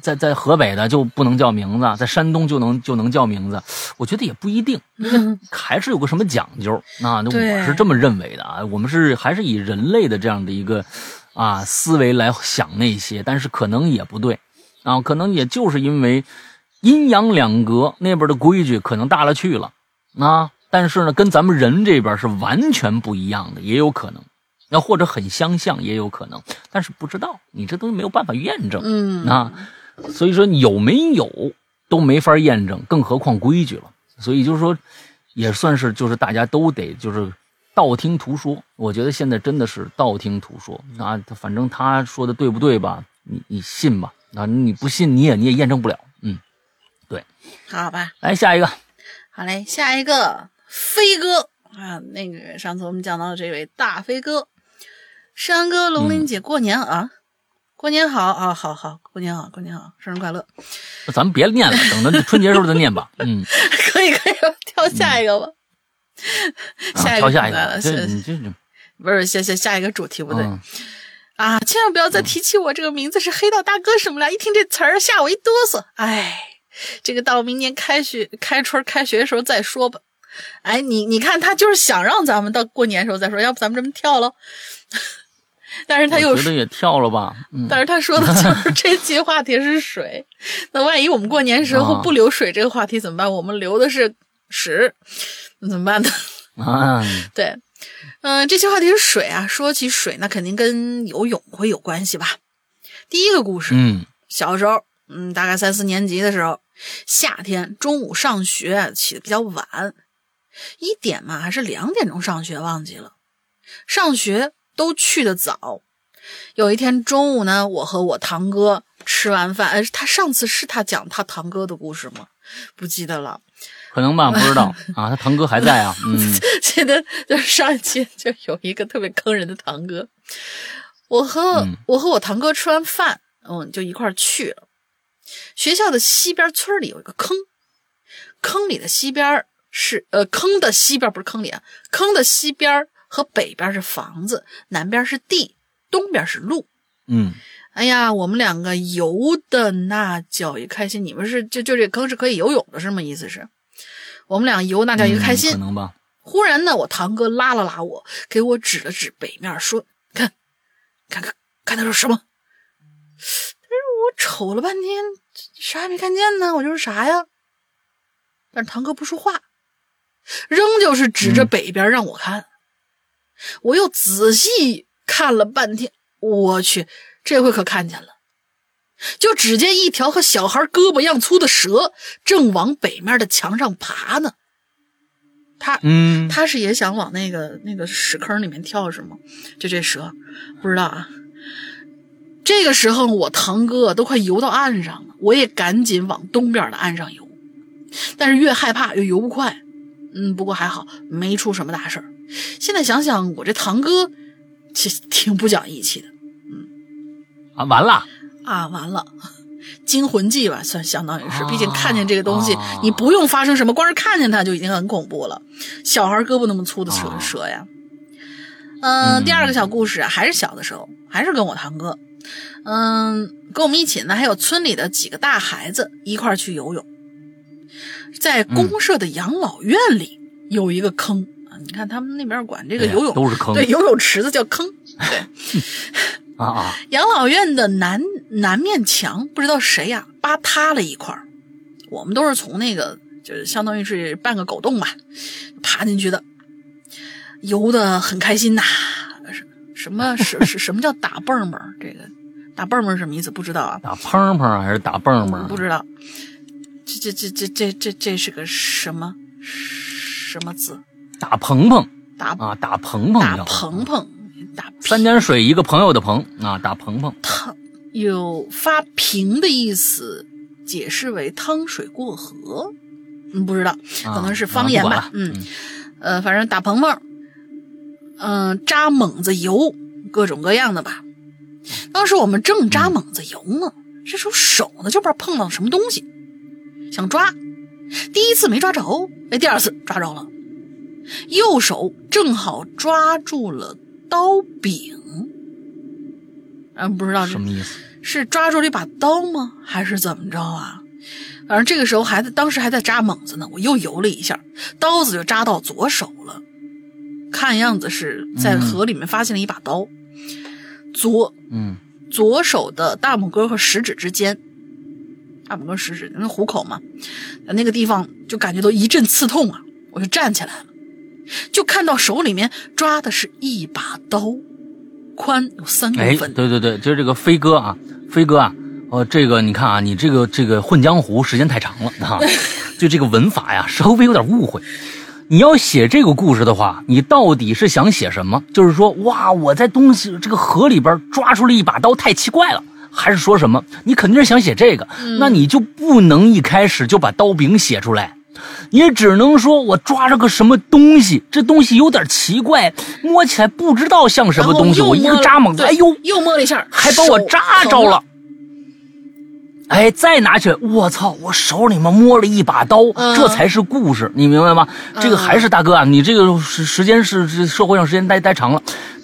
在在河北的就不能叫名字，在山东就能就能叫名字。我觉得也不一定，还是有个什么讲究。那那我是这么认为的啊。我们是还是以人类的这样的一个啊思维来想那些，但是可能也不对。啊，可能也就是因为阴阳两隔那边的规矩可能大了去了啊，但是呢，跟咱们人这边是完全不一样的，也有可能，那或者很相像也有可能，但是不知道，你这东西没有办法验证，嗯啊，所以说有没有都没法验证，更何况规矩了，所以就是说，也算是就是大家都得就是道听途说，我觉得现在真的是道听途说啊，反正他说的对不对吧，你你信吧。啊，你不信你也你也验证不了，嗯，对，好吧，来下一个，好嘞，下一个飞哥。啊，那个上次我们讲到的这位大飞哥，山哥龙林姐过年啊，过年好啊，好好，过年好，过年好，生日快乐。那咱们别念了，等到春节时候再念吧。嗯，可以可以，跳下一个吧。下一个啊跳下一来了个，这你这这。不是下下下一个主题不对、嗯啊！千万不要再提起我这个名字是黑道大哥什么了，一听这词儿吓我一哆嗦。哎，这个到明年开学开春开学的时候再说吧。哎，你你看他就是想让咱们到过年的时候再说，要不咱们这么跳喽？但是他又我觉得也跳了吧。嗯，但是他说的就是 这期话题是水，那万一我们过年时候啊不留水这个话题怎么办？我们留的是屎，那怎么办呢？啊，对，嗯、这期话题是水啊。说起水，那肯定跟游泳会有关系吧？第一个故事，嗯小时候，嗯，大概三四年级的时候，夏天中午上学起的比较晚，一点嘛还是两点钟上学忘记了。上学都去的早。有一天中午呢，我和我堂哥吃完饭，呃，他上次是他讲他堂哥的故事吗？不记得了。可能吧，不知道 啊。他堂哥还在啊。嗯记得就是上一期就有一个特别坑人的堂哥，我和、嗯我和我堂哥吃完饭，嗯，就一块儿去了。学校的西边村里有一个坑，坑里的西边是呃坑的西边不是坑里啊，坑的西边和北边是房子，南边是地，东边是路。嗯，哎呀，我们两个游的那叫一开心！你们是就就这坑是可以游泳的是吗？意思是，我们俩游那叫一个开心。嗯可能吧。忽然呢，我堂哥拉了拉我，给我指了指北面，说：“看，看看看他说什么？”但是我瞅了半天，啥也没看见呢。我就是啥呀？但是堂哥不说话，仍旧是指着北边让我看。我又仔细看了半天，我去，这回可看见了。就只见一条和小孩胳膊一样粗的蛇，正往北面的墙上爬呢。他嗯，他是也想往那个那个屎坑里面跳是吗？就这蛇，不知道啊。这个时候，我堂哥都快游到岸上了，我也赶紧往东边的岸上游，但是越害怕越游不快。嗯，不过还好没出什么大事儿。现在想想，我这堂哥其实挺不讲义气的嗯啊，完了。啊！完了，惊魂记吧，算相当于是，啊毕竟看见这个东西，啊你不用发生什么，光是看见它就已经很恐怖了。小孩胳膊那么粗的蛇、啊蛇呀。嗯、嗯第二个小故事啊，还是小的时候，还是跟我堂哥，嗯，跟我们一起呢，还有村里的几个大孩子一块去游泳，在公社的养老院里有一个坑啊，你看他们那边管这个游泳、都是坑对游泳池子叫坑，对。啊啊，养老院的南南面墙不知道谁呀、扒塌了一块儿我们都是从那个就是相当于是半个狗洞吧，爬进去的，游的很开心呐。什什么什什什么叫打蹦蹦？这个打蹦蹦是什么意思？不知道啊，打砰砰还是打蹦蹦？不知道。这这这这这这这是个什么什么字？打鹏鹏打啊，打鹏鹏打叫鹏鹏，打三点水一个朋友的朋啊，打鹏鹏。汤有发平的意思，解释为汤水过河。嗯，不知道，啊可能是方言吧。嗯，呃，反正打鹏鹏，嗯、扎猛子油，各种各样的吧。当时我们正扎猛子油呢，这时候手呢就不知道碰到什么东西，想抓，第一次没抓着，哎，第二次抓着了，右手正好抓住了刀柄。嗯，不知道这什么意思？是抓住了一把刀吗？还是怎么着啊？反正这个时候还在，当时还在扎猛子呢。我又游了一下，刀子就扎到左手了。看样子是在河里面发现了一把刀，左嗯左手的大拇哥和食指之间，大拇哥食指那虎口嘛，那个地方就感觉到一阵刺痛啊！我就站起来了，就看到手里面抓的是一把刀，宽有三公哎，分，对对对，就是这个飞哥啊，飞哥啊，哦，这个你看啊，你这个这个混江湖时间太长了啊，对这个文法呀稍微有点误会。你要写这个故事的话，你到底是想写什么？就是说，哇，我在东西这个河里边抓出了一把刀，太奇怪了，还是说什么？你肯定是想写这个，那你就不能一开始就把刀柄写出来，你只能说我抓着个什么东西，这东西有点奇怪，摸起来不知道像什么东西，我一个扎猛子，哎呦，又摸了一下，还把我扎着了。哎，再拿起来，我操！我手里面摸了一把刀，这才是故事，你明白吗？这个还是大哥啊，你这个时时间是是社会上时间待待长了，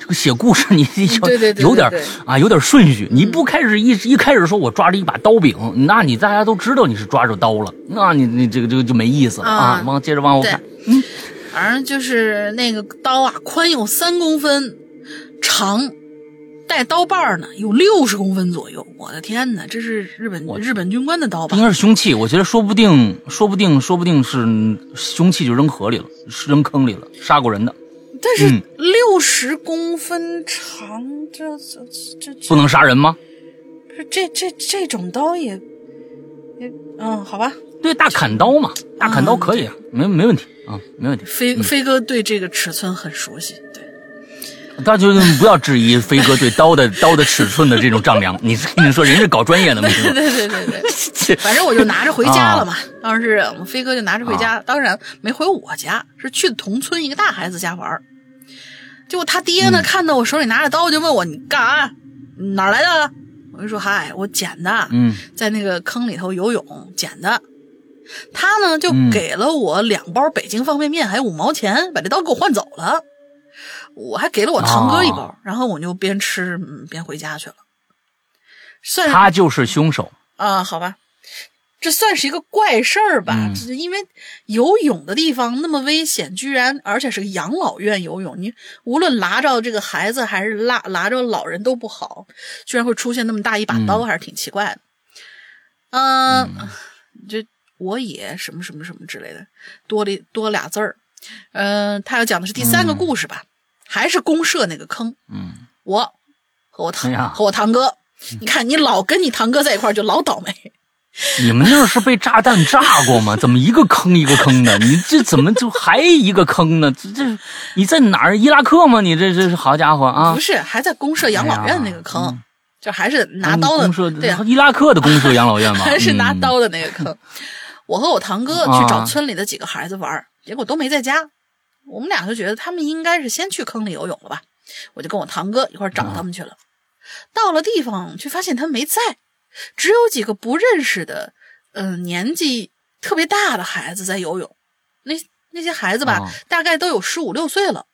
这个写故事你 有有点啊，有点顺序。你不开始一一开始说我抓着一把刀柄，那你大家都知道你是抓着刀了，那你你这个这个就没意思了啊。往接着往后看，嗯，反正就是那个刀啊，宽有三公分，长。带刀把呢，有六十公分左右。我的天哪，这是日本日本军官的刀吧？应该是凶器。我觉得说不定，说不定，说不定是凶器，就扔河里了，扔坑里了，杀过人的。但是六十公分长，这这这不能杀人吗？这这这种刀也也嗯，好吧。对，大砍刀嘛，大砍刀可以啊，没没问题啊，没问题。飞飞哥对这个尺寸很熟悉。大就不要质疑飞哥对刀的刀的尺寸的这种丈量。你跟你说，人是搞专业的，对对对对对。反正我就拿着回家了嘛。当时我们飞哥就拿着回家，当然没回我家，是去同村一个大孩子家玩。结果他爹呢，看到我手里拿着刀，就问我：“你干啥？哪来的？”我就说：“嗨，我捡的。嗯，在那个坑里头游泳捡的。”他呢，就给了我两包北京方便面，还有五毛钱，把这刀给我换走了。我还给了我堂哥一包，然后我就边吃嗯边回家去了。算他就是凶手啊？好吧，这算是一个怪事儿吧？因为游泳的地方那么危险，居然而且是个养老院游泳，你无论拉着这个孩子还是拉拉着老人都不好，居然会出现那么大一把刀，还是挺奇怪的。嗯，这我也什么什么什么之类的，多了多俩字儿。嗯，他要讲的是第三个故事吧？还是公社那个坑，嗯，我和我堂和我堂哥，你看你老跟你堂哥在一块儿就老倒霉。你们那是被炸弹炸过吗？怎么一个坑一个坑的？你这怎么就还一个坑呢？这这你在哪儿？伊拉克吗？你这这是好家伙啊！不是，还在公社养老院那个坑，就还是拿刀的。对伊拉克的公社养老院 吗？还是拿刀的那个坑。我和我堂哥去找村里的几个孩子玩，结果都没在家。我们俩就觉得他们应该是先去坑里游泳了吧，我就跟我堂哥一块找他们去了。到了地方，却发现他们没在，只有几个不认识的，嗯，年纪特别大的孩子在游泳。那那些孩子吧，大概都有十五六岁了。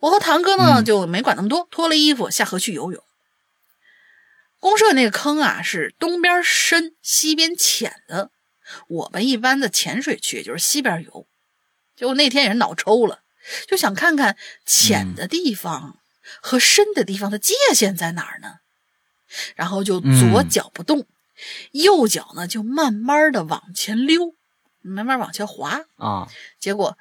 我和堂哥呢就没管那么多，脱了衣服下河去游泳。公社那个坑啊，是东边深，西边浅的。我们一般的浅水区就是西边游。结果那天也是脑抽了，就想看看浅的地方和深的地方的界限在哪儿呢？然后就左脚不动，右脚呢就慢慢的往前溜，慢慢往前滑啊。结果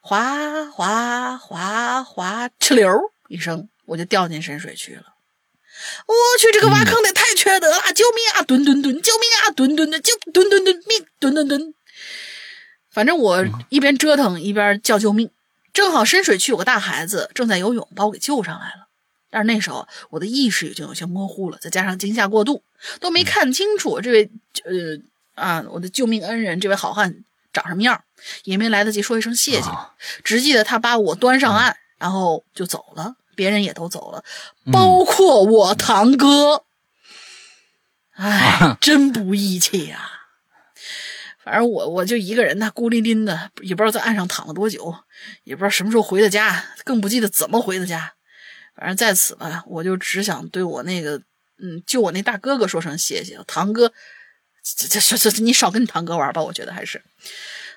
滑滑滑滑，哧溜一声，我就掉进深水区了。我去，这个挖坑的太缺德了！救命啊！蹲蹲蹲！救命啊！蹲蹲蹲！救蹲蹲蹲！命蹲蹲蹲！反正我一边折腾一边叫救命，正好深水区有个大孩子正在游泳，把我给救上来了。但是那时候我的意识已经有些模糊了，再加上惊吓过度，都没看清楚这位呃啊我的救命恩人这位好汉长什么样，也没来得及说一声谢谢，只记得他把我端上岸，然后就走了，别人也都走了，包括我堂哥。哎，真不义气呀！反正我我就一个人，呢孤零零的，也不知道在岸上躺了多久，也不知道什么时候回的家，更不记得怎么回的家。反正在此吧，我就只想对我那个，嗯，就我那大哥哥说声谢谢。堂哥，这这这这你少跟你堂哥玩吧，我觉得还是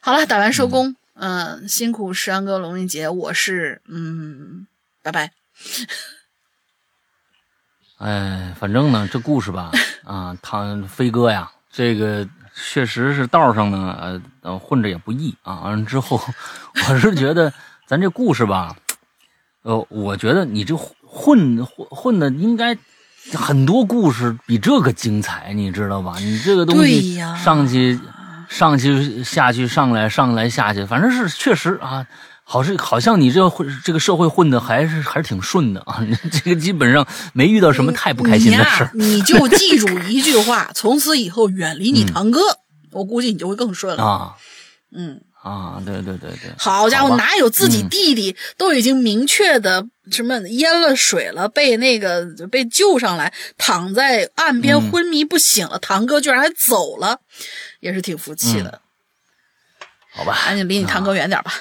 好了。打完收工，嗯，辛苦石安哥、龙云杰，我是嗯，拜拜。哎，反正呢，这故事吧，啊，唐飞哥呀，这个。确实是道上呢，呃，混着也不易啊。完了之后，我是觉得咱这故事吧，呃，我觉得你这混混混的应该很多故事比这个精彩，你知道吧？你这个东西上去上去下去上来上来下去，反正是确实啊，好是好像你这混这个社会混的还是还是挺顺的啊。这个基本上没遇到什么太不开心的事你就记住一句话：从此以后远离你堂哥。我估计你就会更顺了。啊嗯，啊，对对对对，好家伙，哪有自己嗯弟弟都已经明确的什么淹了水了，被那个被救上来，躺在岸边嗯昏迷不醒了，堂哥居然还走了，也是挺服气的。好吧，赶紧离你堂哥远点吧。啊，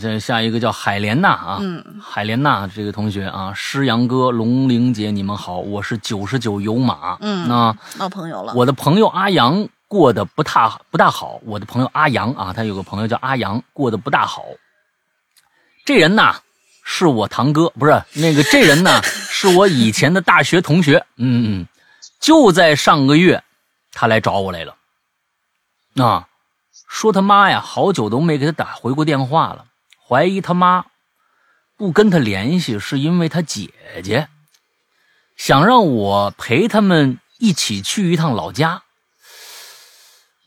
这下一个叫海莲娜啊，嗯。海莲娜这个同学啊，诗阳哥、龙玲姐，你们好，我是九十九有马，嗯那闹朋友了。我的朋友阿阳过得不大不大好，我的朋友阿阳啊，他有个朋友叫阿阳，过得不大好。这人呐，是我堂哥，不是那个这人呢，是我以前的大学同学，嗯嗯，就在上个月，他来找我来了，啊，说他妈呀，好久都没给他打回过电话了，怀疑他妈不跟他联系，是因为他姐姐想让我陪他们一起去一趟老家。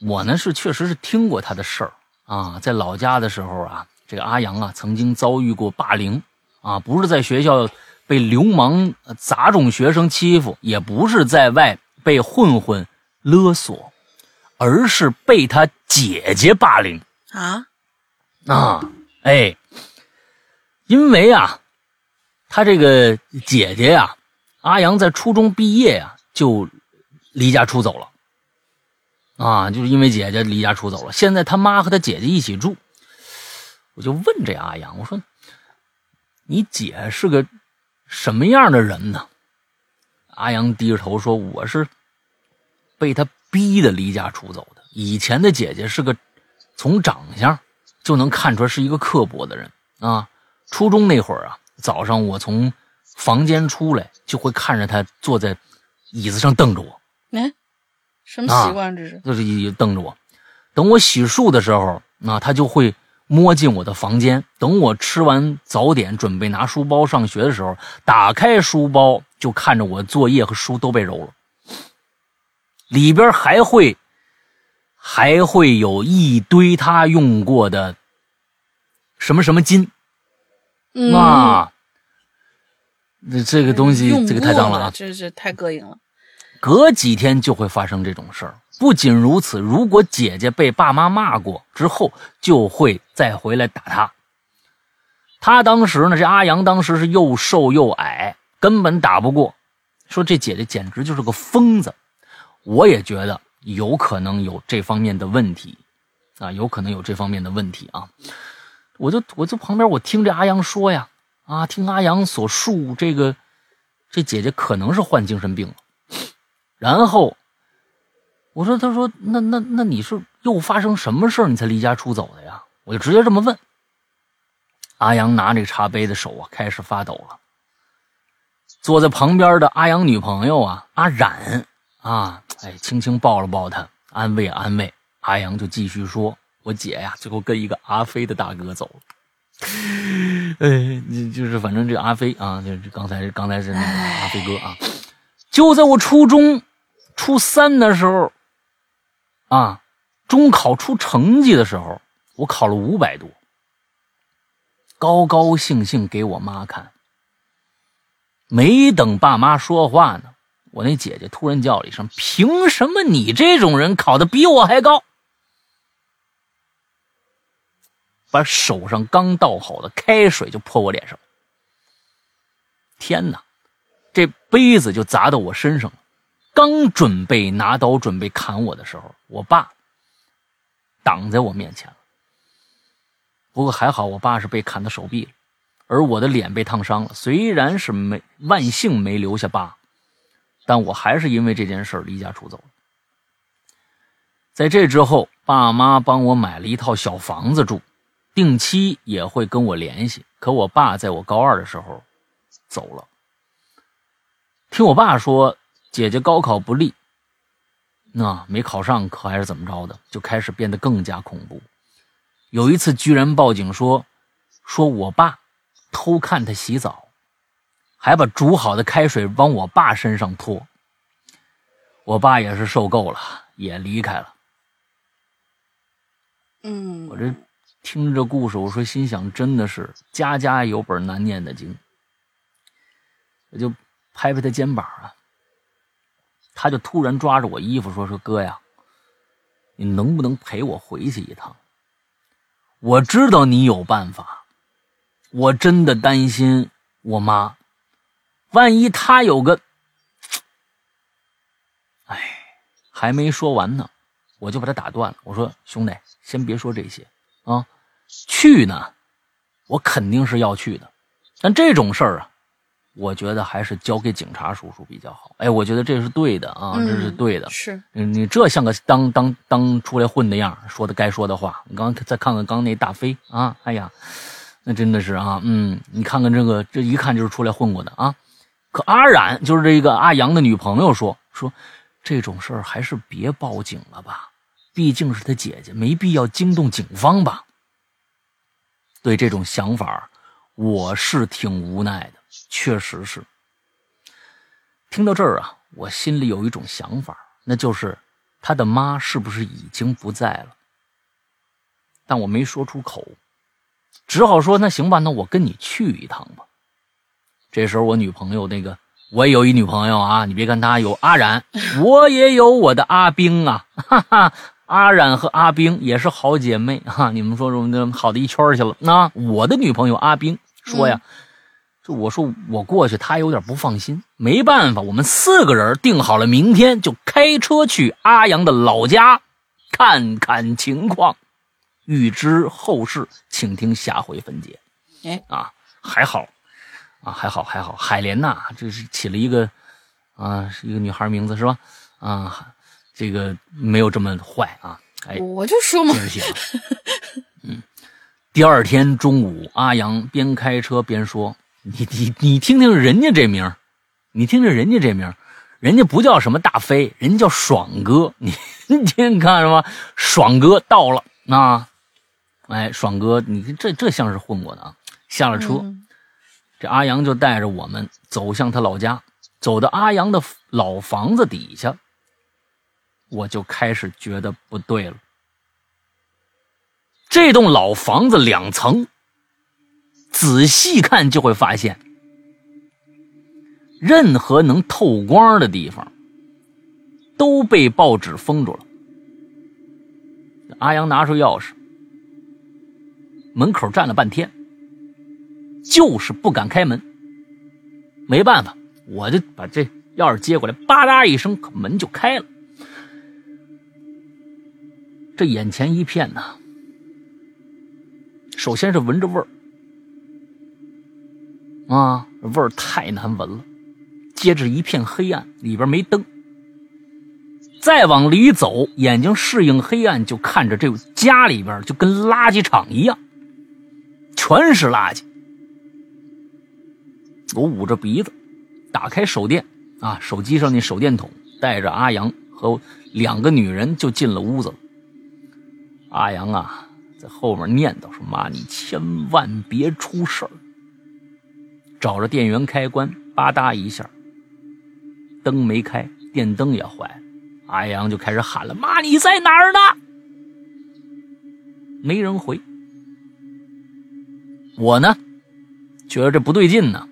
我呢是确实是听过他的事儿啊，在老家的时候啊，这个阿阳啊曾经遭遇过霸凌啊，不是在学校被流氓杂种学生欺负，也不是在外被混混勒索，而是被他姐姐霸凌。啊，啊，哎，因为啊，他这个姐姐呀、阿阳在初中毕业呀、就离家出走了，啊，就是因为姐姐离家出走了。现在他妈和他姐姐一起住，我就问这阿阳，我说：“你姐是个什么样的人呢？”阿阳低着头说：“我是被他逼的离家出走的。以前的姐姐是个从长相就能看出来是一个刻薄的人啊。初中那会儿啊，早上我从房间出来，就会看着他坐在椅子上瞪着我，哎，什么习惯这是？就是一瞪着我。等我洗漱的时候，那他就会摸进我的房间。等我吃完早点，准备拿书包上学的时候，打开书包就看着我作业和书都被揉了，里边还会还会有一堆他用过的什么什么金嗯，啊。那这个东西，这个太脏了啊！这是太膈应了。隔几天就会发生这种事儿。不仅如此，如果姐姐被爸妈骂过之后，就会再回来打她。他当时呢，这阿阳当时是又瘦又矮，根本打不过。说这姐姐简直就是个疯子。我也觉得有可能有这方面的问题，啊，有可能有这方面的问题啊。我就我就旁边我听这阿阳说呀，啊，听阿阳所述，这个这姐姐可能是患精神病了。然后我说：“他说那那那你是又发生什么事你才离家出走的呀？”我就直接这么问。阿阳拿这个茶杯的手啊开始发抖了。坐在旁边的阿阳女朋友啊阿冉啊，哎，轻轻抱了抱他，安慰安慰。阿阳就继续说：“我姐呀，最后跟一个阿飞的大哥走了。”哎，你就是反正这阿飞啊，就是刚才刚才是那个阿飞哥啊，就在我初中初三的时候，啊，中考出成绩的时候，我考了五百多，高高兴兴给我妈看。没等爸妈说话呢，我那姐姐突然叫了一声：“凭什么你这种人考的比我还高？”把手上刚倒好的开水就泼我脸上。天哪，这杯子就砸到我身上了。刚准备拿刀准备砍我的时候，我爸挡在我面前了。不过还好，我爸是被砍到手臂了，而我的脸被烫伤了。虽然是没万幸没留下疤，但我还是因为这件事离家出走。在这之后，爸妈帮我买了一套小房子住，定期也会跟我联系。可我爸在我高二的时候走了。听我爸说，姐姐高考不利，那没考上，可还是怎么着的，就开始变得更加恐怖。有一次，居然报警说，说我爸偷看她洗澡，还把煮好的开水往我爸身上泼。我爸也是受够了，也离开了。嗯，我这听着这故事，我说心想，真的是家家有本难念的经。我就拍拍他肩膀啊，他就突然抓着我衣服说：“说哥呀，你能不能陪我回去一趟？我知道你有办法，我真的担心我妈，万一他有个……哎，还没说完呢，我就把他打断了。我说：“兄弟，先别说这些啊，去呢，我肯定是要去的，但这种事儿啊。”我觉得还是交给警察叔叔比较好。哎，我觉得这是对的啊，这是对的。是，你这像个当当当出来混的样，说的该说的话。你刚再看看刚那大飞啊，哎呀，那真的是啊，嗯，你看看这个，这一看就是出来混过的啊。可阿冉就是这个阿阳的女朋友说说，这种事儿还是别报警了吧，毕竟是他姐姐，没必要惊动警方吧。对这种想法，我是挺无奈的。确实是。听到这儿啊，我心里有一种想法，那就是他的妈是不是已经不在了？但我没说出口，只好说：“那行吧，那我跟你去一趟吧。”这时候我女朋友那个，我也有一女朋友啊，你别看她有阿冉，我也有我的阿冰啊，哈哈，阿冉和阿冰也是好姐妹哈。你们说说，那好的一圈去了。那我的女朋友阿冰说呀。就我说我过去，她有点不放心。没办法，我们四个人定好了，明天就开车去阿阳的老家看看情况。预知后事，请听下回分解。哎啊，还好啊，还好还好。海莲娜，这是起了一个啊，是一个女孩名字是吧？啊，这个没有这么坏啊。哎，我就说嘛。嗯，第二天中午，阿阳边开车边说。你你你听听人家这名你听听人家这名人家不叫什么大飞，人家叫爽哥。你你听看什么？爽哥到了啊！哎，爽哥，你这这像是混过的啊！下了车，这阿阳就带着我们走向他老家，走到阿阳的老房子底下，我就开始觉得不对了。这栋老房子两层。仔细看就会发现，任何能透光的地方都被报纸封住了。阿阳拿出钥匙，门口站了半天，就是不敢开门。没办法，我就把这钥匙接过来，吧嗒一声，可门就开了。这眼前一片呐，首先是闻着味儿。啊，味儿太难闻了。接着一片黑暗，里边没灯。再往里走，眼睛适应黑暗，就看着这家里边就跟垃圾场一样，全是垃圾。我捂着鼻子，打开手电啊，手机上那手电筒，带着阿阳和两个女人就进了屋子了。阿阳啊，在后面念叨说：“妈，你千万别出事儿。”找着电源开关，吧嗒一下，灯没开，电灯也坏了。阿阳就开始喊了：“妈，你在哪儿呢？”没人回。我呢，觉得这不对劲呢，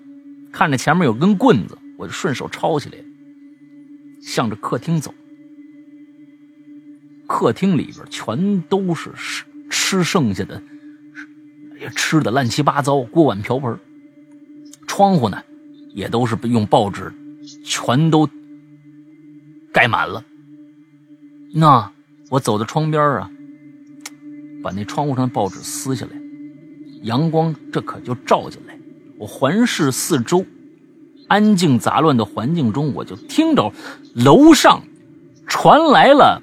看着前面有根棍子，我就顺手抄起来，向着客厅走。客厅里边全都是吃剩下的，也吃的乱七八糟，锅碗瓢盆。窗户呢，也都是用报纸全都盖满了。那我走到窗边啊，把那窗户上的报纸撕下来，阳光这可就照进来。我环视四周，安静杂乱的环境中，我就听着楼上传来了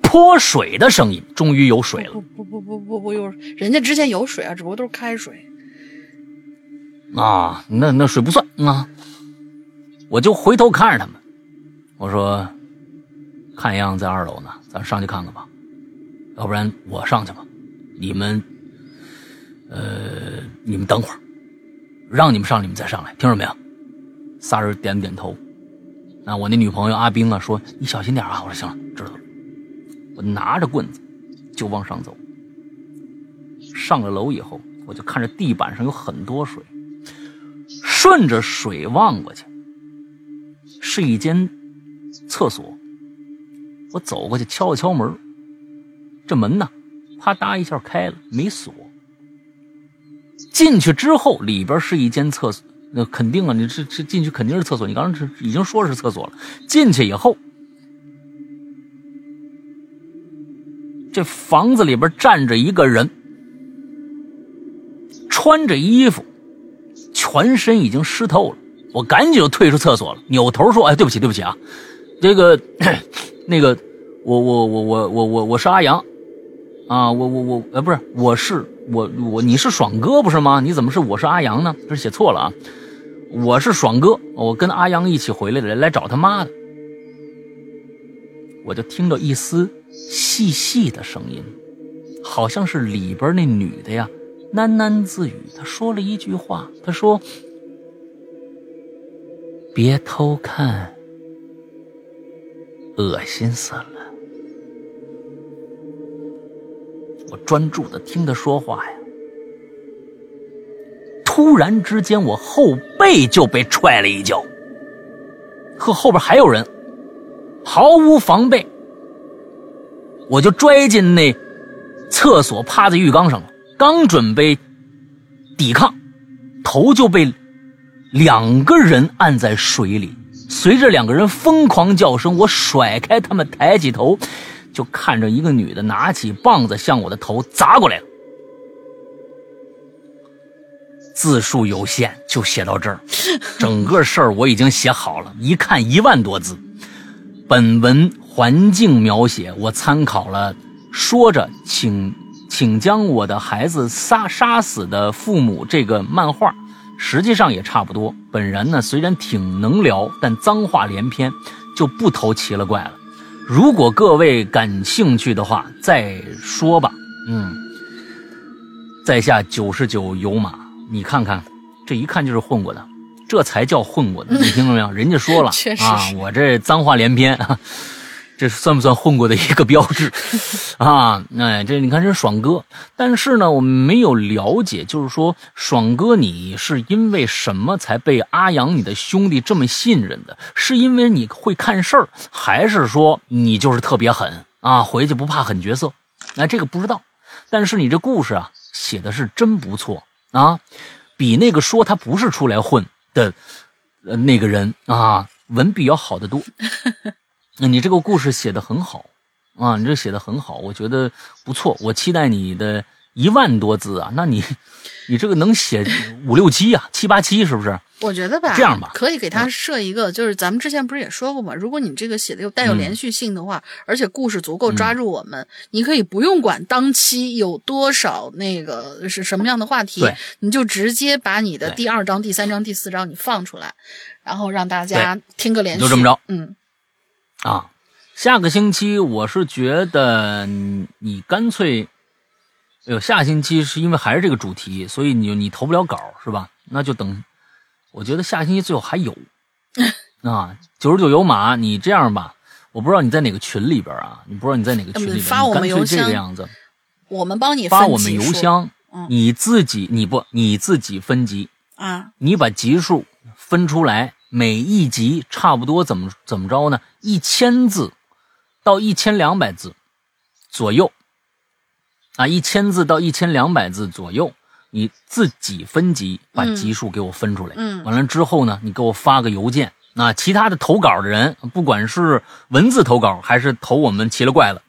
泼水的声音。终于有水了！不不不不不不有，人家之前有水啊，只不过都是开水。啊，那那水不算啊！我就回头看着他们，我说：“看样在二楼呢，咱上去看看吧。要不然我上去吧，你们，呃，你们等会儿，让你们上你们再上来，听着没有？”仨人点点头。那我那女朋友阿冰啊说：“你小心点啊！”我说：“行了，知道了。”我拿着棍子就往上走。上了楼以后，我就看着地板上有很多水。顺着水望过去，是一间厕所。我走过去敲了敲门，这门呢，啪嗒一下开了，没锁。进去之后，里边是一间厕所，那肯定啊，你这这进去肯定是厕所。你刚刚是已经说是厕所了。进去以后，这房子里边站着一个人，穿着衣服，全身已经湿透了。我赶紧就退出厕所了，扭头说：“哎，对不起，对不起啊，这个 那个，我我我我我我我是阿阳。”啊，我我我，呃，不是，我是我我，你是爽哥不是吗？你怎么是我是阿阳呢？这写错了啊！我是爽哥，我跟阿阳一起回来的，来找他妈的。我就听到一丝细细的声音，好像是里边那女的呀，喃喃自语。她说了一句话，她说：“别偷看，恶心死了。”我专注的听他说话呀，突然之间，我后背就被踹了一脚，和后边还有人，毫无防备，我就拽进那厕所，趴在浴缸上了。刚准备抵抗，头就被两个人按在水里，随着两个人疯狂叫声，我甩开他们，抬起头。就看着一个女的拿起棒子向我的头砸过来了。字数有限，就写到这儿。整个事儿我已经写好了，一看一万多字。本文环境描写我参考了说着请请将我的孩子杀杀死的父母这个漫画，实际上也差不多。本人呢虽然挺能聊，但脏话连篇，就不投奇了怪了。如果各位感兴趣的话，再说吧。嗯，在下九十九有马，你看看，这一看就是混过的，这才叫混过的。你听到没有？人家说了啊，我这脏话连篇。这算不算混过的一个标志 啊？哎，这你看，这是爽哥。但是呢，我们没有了解，就是说，爽哥，你是因为什么才被阿阳你的兄弟这么信任的？是因为你会看事儿，还是说你就是特别狠啊？回去不怕狠角色？那这个不知道。但是你这故事啊，写的是真不错啊，比那个说他不是出来混的呃那个人啊，文笔要好得多。那你这个故事写的很好，啊，你这写的很好，我觉得不错。我期待你的一万多字啊，那你，你这个能写五六七啊，七八七是不是？我觉得吧，这样吧，可以给他设一个，就是咱们之前不是也说过吗？如果你这个写的又带有连续性的话，而且故事足够抓住我们，你可以不用管当期有多少那个是什么样的话题，你就直接把你的第二章、第三章、第四章你放出来，然后让大家听个连续，就这么着，嗯。啊，下个星期我是觉得你干脆，哎呦，下星期是因为还是这个主题，所以你你投不了稿是吧？那就等，我觉得下星期最后还有。啊，九十九有马，你这样吧，我不知道你在哪个群里边啊，你不知道你在哪个群里边，发我们邮箱。这个样子，我们帮你发我们邮箱，你自己你不你自己分级。啊，你把级数分出来。每一集差不多怎么怎么着呢？一千字到一千两百字左右啊，一千字到一千两百字左右，你自己分级，把集数给我分出来。嗯，完了之后呢，你给我发个邮件。那其他的投稿的人，不管是文字投稿还是投我们奇了怪了，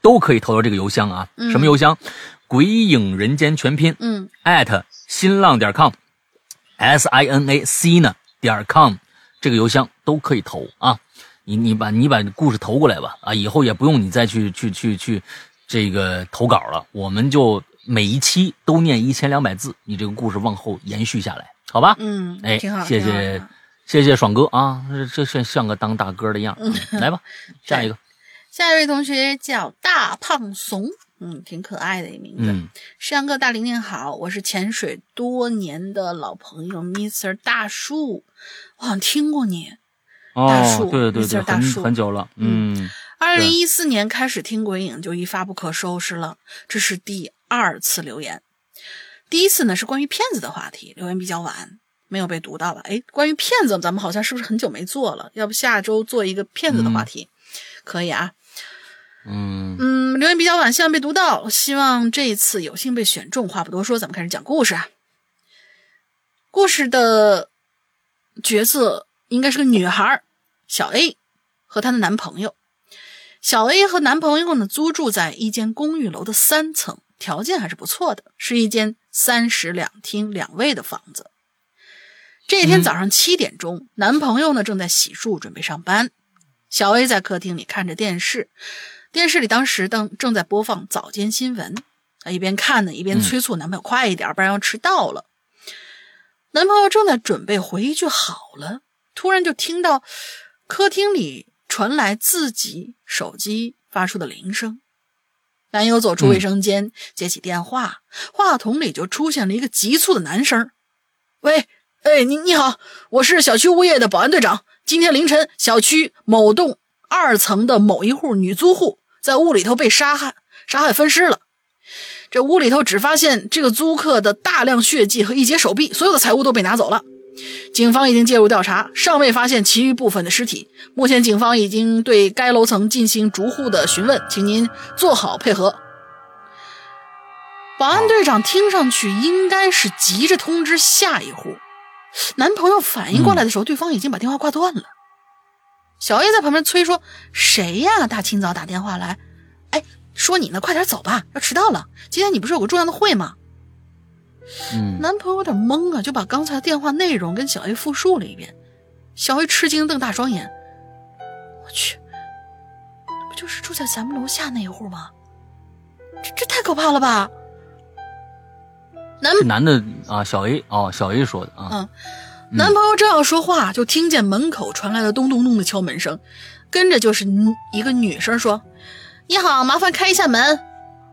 都可以投到这个邮箱啊。什么邮箱？鬼影人间全拼。嗯。at 新浪点 com，s i n a c 呢？点 com 这个邮箱都可以投啊，你你把你把故事投过来吧啊，以后也不用你再去去去去这个投稿了，我们就每一期都念一千两百字，你这个故事往后延续下来，好吧？嗯，哎，挺好，谢谢谢谢爽哥啊，这这像个当大哥的样来吧，下一个，下一位同学叫大胖怂。嗯，挺可爱的一名字。嗯，山阳哥大玲玲好，我是潜水多年的老朋友，Mr 大树，我好像听过你。大树，对对对，大树很久了。嗯，二零一四年开始听鬼影，就一发不可收拾了。这是第二次留言，第一次呢是关于骗子的话题，留言比较晚，没有被读到吧？哎，关于骗子，咱们好像是不是很久没做了？要不下周做一个骗子的话题，可以啊。嗯嗯，留言比较晚，希望被读到，希望这一次有幸被选中。话不多说，咱们开始讲故事啊。故事的角色应该是个女孩，小 A 和她的男朋友。小 A 和男朋友呢租住在一间公寓楼的三层，条件还是不错的，是一间三室两厅两卫的房子。这一天早上七点钟，男朋友呢正在洗漱准备上班，小 A 在客厅里看着电视。电视里当时正正在播放早间新闻，啊，一边看呢一边催促男朋友快一点，不然要迟到了。男朋友正在准备回一句好了，突然就听到客厅里传来自己手机发出的铃声。男友走出卫生间，接起电话，话筒里就出现了一个急促的男声：“喂，哎，你你好，我是小区物业的保安队长。今天凌晨，小区某栋二层的某一户女租户。”在屋里头被杀害，杀害分尸了。这屋里头只发现这个租客的大量血迹和一截手臂，所有的财物都被拿走了。警方已经介入调查，尚未发现其余部分的尸体。目前警方已经对该楼层进行逐户的询问，请您做好配合。保安队长听上去应该是急着通知下一户。男朋友反应过来的时候，对方已经把电话挂断了。小 A 在旁边催说：“谁呀？大清早打电话来，哎，说你呢，快点走吧，要迟到了。今天你不是有个重要的会吗？”嗯，男朋友有点懵啊，就把刚才电话内容跟小 A 复述了一遍。小 A 吃惊，瞪大双眼：“我去，那不就是住在咱们楼下那一户吗？这这太可怕了吧！”男男的啊，小 A 哦，小 A 说的啊，嗯。男朋友正要说话，就听见门口传来了咚咚咚的敲门声，跟着就是一个女生说：“你好，麻烦开一下门，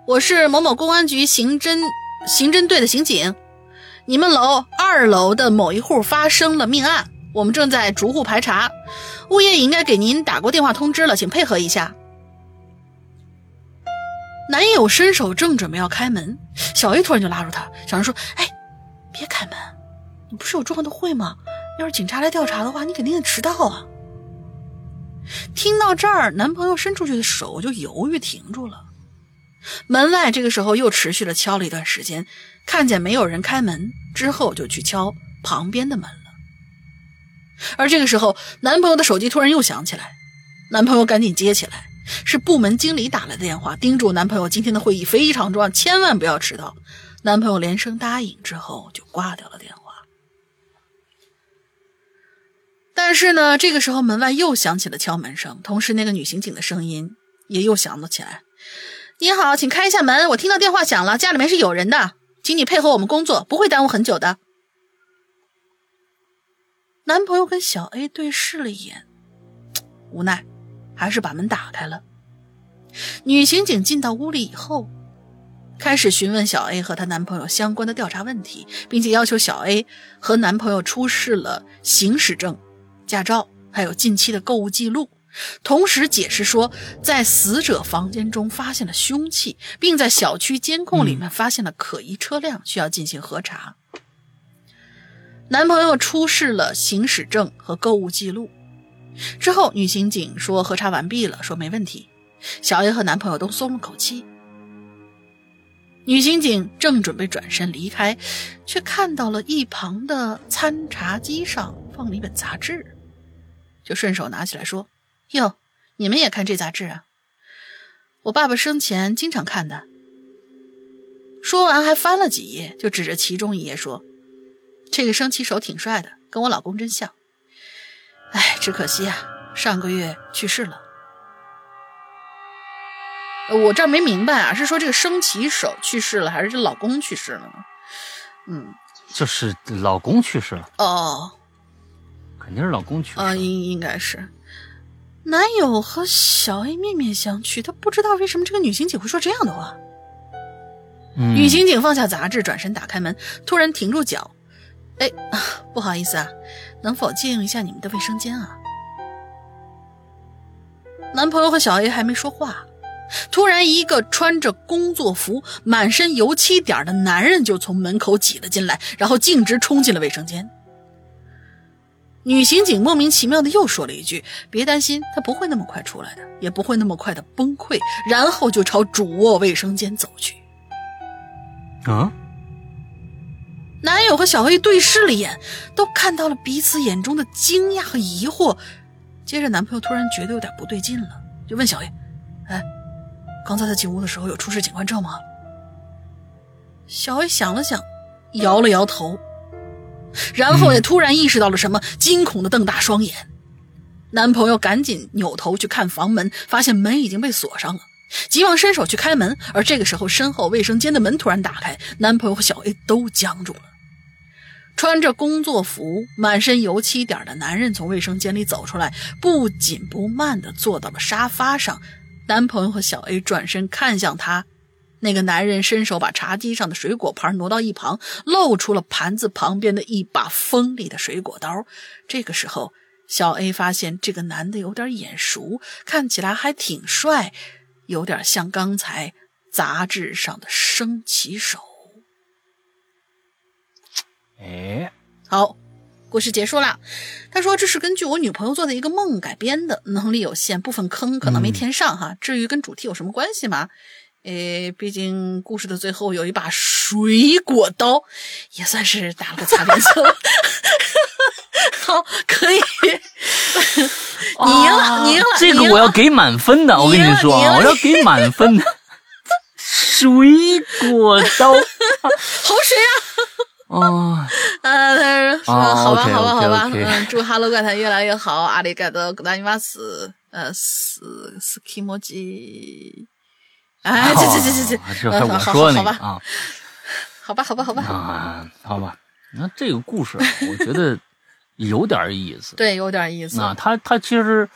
我是某某公安局刑侦刑侦队的刑警，你们楼二楼的某一户发生了命案，我们正在逐户排查，物业应该给您打过电话通知了，请配合一下。”男友伸手正准备要开门，小 A 突然就拉住他，小声说：“哎，别开门。”你不是有重要的会吗？要是警察来调查的话，你肯定得迟到啊！听到这儿，男朋友伸出去的手就犹豫停住了。门外这个时候又持续了敲了一段时间，看见没有人开门之后，就去敲旁边的门了。而这个时候，男朋友的手机突然又响起来，男朋友赶紧接起来，是部门经理打来的电话，叮嘱男朋友今天的会议非常重要，千万不要迟到。男朋友连声答应之后，就挂掉了电话。但是呢，这个时候门外又响起了敲门声，同时那个女刑警的声音也又响了起来：“你好，请开一下门，我听到电话响了，家里面是有人的，请你配合我们工作，不会耽误很久的。”男朋友跟小 A 对视了一眼，无奈，还是把门打开了。女刑警进到屋里以后，开始询问小 A 和她男朋友相关的调查问题，并且要求小 A 和男朋友出示了行驶证。驾照，还有近期的购物记录，同时解释说，在死者房间中发现了凶器，并在小区监控里面发现了可疑车辆，需要进行核查。男朋友出示了行驶证和购物记录之后，女刑警说核查完毕了，说没问题。小 A 和男朋友都松了口气。女刑警正准备转身离开，却看到了一旁的餐茶机上放了一本杂志。就顺手拿起来说：“哟，你们也看这杂志啊？我爸爸生前经常看的。”说完还翻了几页，就指着其中一页说：“这个升旗手挺帅的，跟我老公真像。哎，只可惜啊，上个月去世了。”我这儿没明白啊，是说这个升旗手去世了，还是这老公去世了呢？嗯，就是老公去世了。哦。肯定是老公去啊，应应该是男友和小 A 面面相觑，他不知道为什么这个女刑警会说这样的话。女刑警放下杂志，转身打开门，突然停住脚，哎，不好意思啊，能否借用一下你们的卫生间啊？男朋友和小 A 还没说话，突然一个穿着工作服、满身油漆点的男人就从门口挤了进来，然后径直冲进了卫生间。女刑警莫名其妙的又说了一句：“别担心，他不会那么快出来的，也不会那么快的崩溃。”然后就朝主卧卫生间走去。啊！男友和小 A 对视了一眼，都看到了彼此眼中的惊讶和疑惑。接着，男朋友突然觉得有点不对劲了，就问小 A：“ 哎，刚才他进屋的时候有出示警官证吗？”小 A 想了想，摇了摇头。然后也突然意识到了什么，惊恐的瞪大双眼。男朋友赶紧扭头去看房门，发现门已经被锁上了，急忙伸手去开门。而这个时候，身后卫生间的门突然打开，男朋友和小 A 都僵住了。穿着工作服、满身油漆点的男人从卫生间里走出来，不紧不慢地坐到了沙发上。男朋友和小 A 转身看向他。那个男人伸手把茶几上的水果盘挪到一旁，露出了盘子旁边的一把锋利的水果刀。这个时候，小 A 发现这个男的有点眼熟，看起来还挺帅，有点像刚才杂志上的升旗手。哎，好，故事结束了。他说这是根据我女朋友做的一个梦改编的，能力有限，部分坑可能没填上哈。至于跟主题有什么关系吗？诶，毕竟故事的最后有一把水果刀，也算是打了个擦边球。好，可以，你赢了，你赢了，这个我要给满分的，我跟你说啊，我要给满分的。水果刀，好水啊！哦，呃，他说，好吧，好吧，好吧，嗯，祝哈喽怪谈越来越好，阿里盖多，大尼玛斯，呃，斯斯基摩吉。哎，这这这这这，这还我说呢啊，好吧，好吧，好吧，啊，好吧，那这个故事我觉得有点意思，对，有点意思。啊，他他其实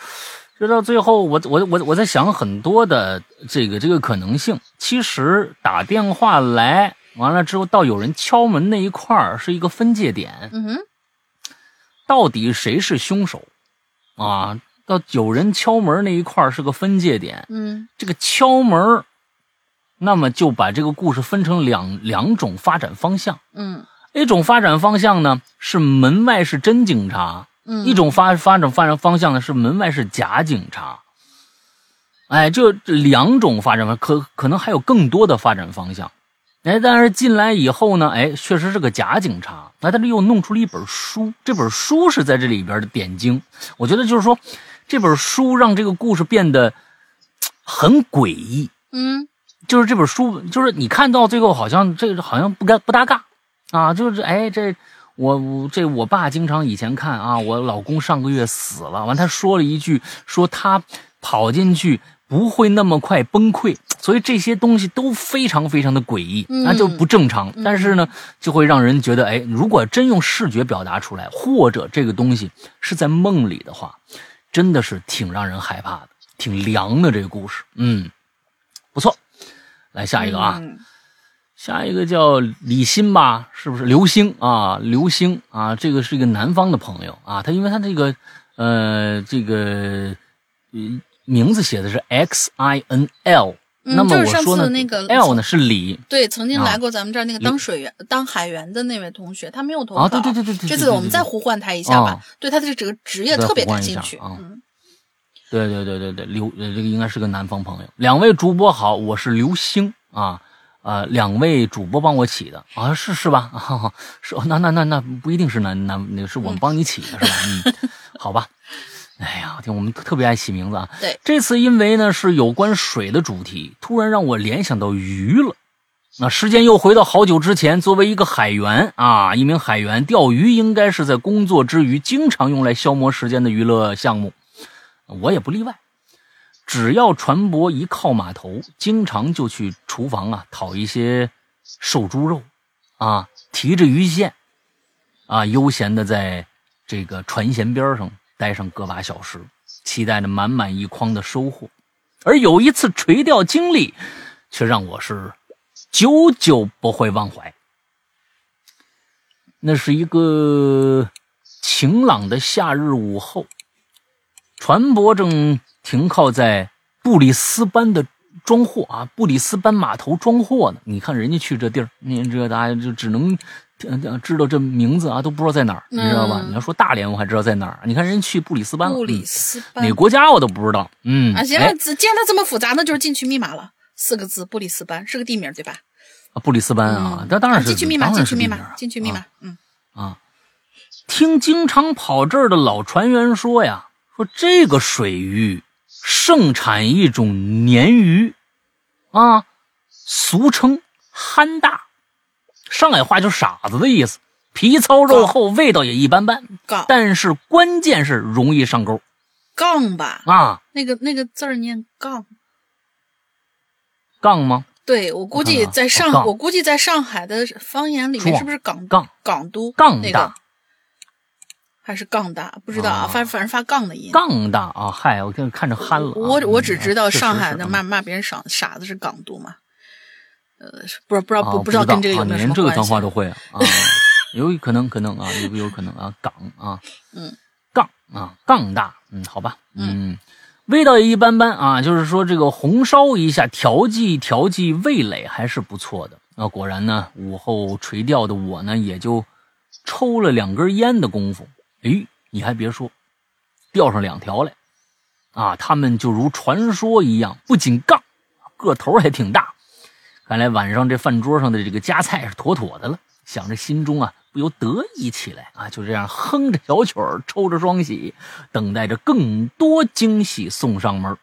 就到最后，我我我我在想很多的这个这个可能性。其实打电话来完了之后，到有人敲门那一块儿是一个分界点。嗯哼，到底谁是凶手啊？到有人敲门那一块儿是个分界点。嗯，这个敲门。那么就把这个故事分成两两种发展方向。嗯，一种发展方向呢是门外是真警察，嗯，一种发发展发展方向呢是门外是假警察。哎，这两种发展方可可能还有更多的发展方向。哎，但是进来以后呢，哎，确实是个假警察。那他这又弄出了一本书，这本书是在这里边的点睛。我觉得就是说，这本书让这个故事变得很诡异。嗯。就是这本书，就是你看到最后，好像这个好像不该不搭嘎，啊，就是哎，这我这我爸经常以前看啊，我老公上个月死了，完他说了一句，说他跑进去不会那么快崩溃，所以这些东西都非常非常的诡异，那就不正常。但是呢，就会让人觉得，哎，如果真用视觉表达出来，或者这个东西是在梦里的话，真的是挺让人害怕的，挺凉的这个故事，嗯，不错。来下一个啊，下一个叫李鑫吧，是不是？刘星啊？刘星啊，这个是一个南方的朋友啊，他因为他这个呃这个名字写的是 X I N L，那么我说呢，L 呢是李，对，曾经来过咱们这儿那个当水员、当海员的那位同学，他没有投稿，啊，对对对对对，这次我们再呼唤他一下吧，对他的这个职业特别感兴趣。啊。对对对对对，刘这个应该是个南方朋友。两位主播好，我是刘星啊，呃，两位主播帮我起的啊，是是吧？是那那那那不一定是南南，那个是我们帮你起的是吧？嗯，好吧。哎呀，听我们特别爱起名字啊。对，这次因为呢是有关水的主题，突然让我联想到鱼了。那时间又回到好久之前，作为一个海员啊，一名海员钓鱼应该是在工作之余经常用来消磨时间的娱乐项目。我也不例外，只要船舶一靠码头，经常就去厨房啊讨一些瘦猪肉，啊提着鱼线，啊悠闲的在这个船舷边上待上个把小时，期待着满满一筐的收获。而有一次垂钓经历，却让我是久久不会忘怀。那是一个晴朗的夏日午后。船舶正停靠在布里斯班的装货啊，布里斯班码头装货呢。你看人家去这地儿，你这大家就只能知道这名字啊，都不知道在哪儿，你知道吧？你要说大连，我还知道在哪儿。你看人家去布里斯班，布里斯班哪个国家我都不知道。嗯，啊，行了，既然它这么复杂，那就是进去密码了。四个字，布里斯班是个地名，对吧？啊，布里斯班啊，那当然是进去密码，进去密码，进去密码。嗯啊，听经常跑这儿的老船员说呀，说这个水域盛产一种鲶鱼，啊，俗称憨大，上海话就傻子的意思，皮糙肉厚，味道也一般般。但是关键是容易上钩。杠吧？啊，那个那个字儿念杠。杠吗？对，我估计在上，我估计在上海的方言里面是不是港杠港都杠大，还是杠大？不知道啊，反反正发杠的音。杠大啊！嗨，我看看着憨了。我我只知道上海的骂骂别人傻傻子是港独嘛。呃，不知道不知道不不知道跟这个有没有连这个脏话都会 啊？有可能可能啊，有有可能啊，港啊，嗯，杠啊，杠大，嗯，好吧，嗯。味道也一般般啊，就是说这个红烧一下，调剂调剂味蕾还是不错的。那果然呢，午后垂钓的我呢，也就抽了两根烟的功夫，哎，你还别说，钓上两条来，啊，他们就如传说一样，不仅杠，个头还挺大。看来晚上这饭桌上的这个夹菜是妥妥的了。想着心中啊。不由得意起来啊！就这样哼着小曲儿，抽着双喜，等待着更多惊喜送上门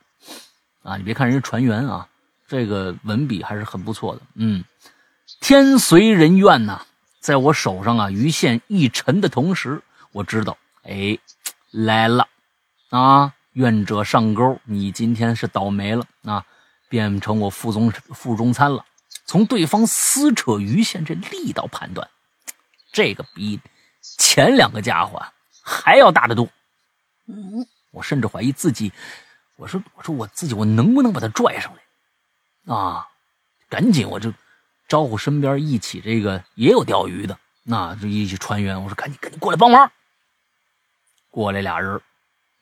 啊！你别看人家船员啊，这个文笔还是很不错的。嗯，天随人愿呐，在我手上啊，鱼线一沉的同时，我知道，哎，来了啊！愿者上钩，你今天是倒霉了啊！变成我腹中腹中餐了。从对方撕扯鱼线这力道判断。这个比前两个家伙还要大得多。嗯，我甚至怀疑自己。我说，我说我自己，我能不能把他拽上来？啊，赶紧我就招呼身边一起这个也有钓鱼的，那就一起船员。我说，赶紧赶紧过来帮忙。过来俩人，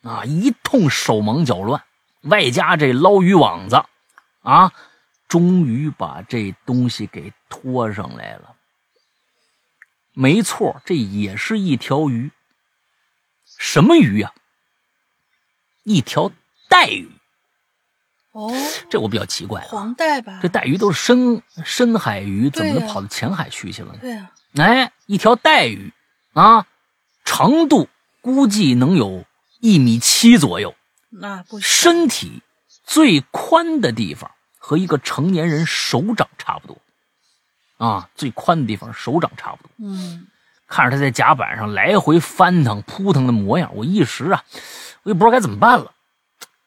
啊，一通手忙脚乱，外加这捞鱼网子，啊，终于把这东西给拖上来了。没错，这也是一条鱼。什么鱼呀？一条带鱼。哦，这我比较奇怪。黄带吧？这带鱼都是深深海鱼，怎么能跑到浅海去去了呢？对呀。哎，一条带鱼啊，长度估计能有一米七左右。那不身体最宽的地方和一个成年人手掌差不多。啊，最宽的地方手掌差不多。嗯，看着他在甲板上来回翻腾扑腾的模样，我一时啊，我也不知道该怎么办了。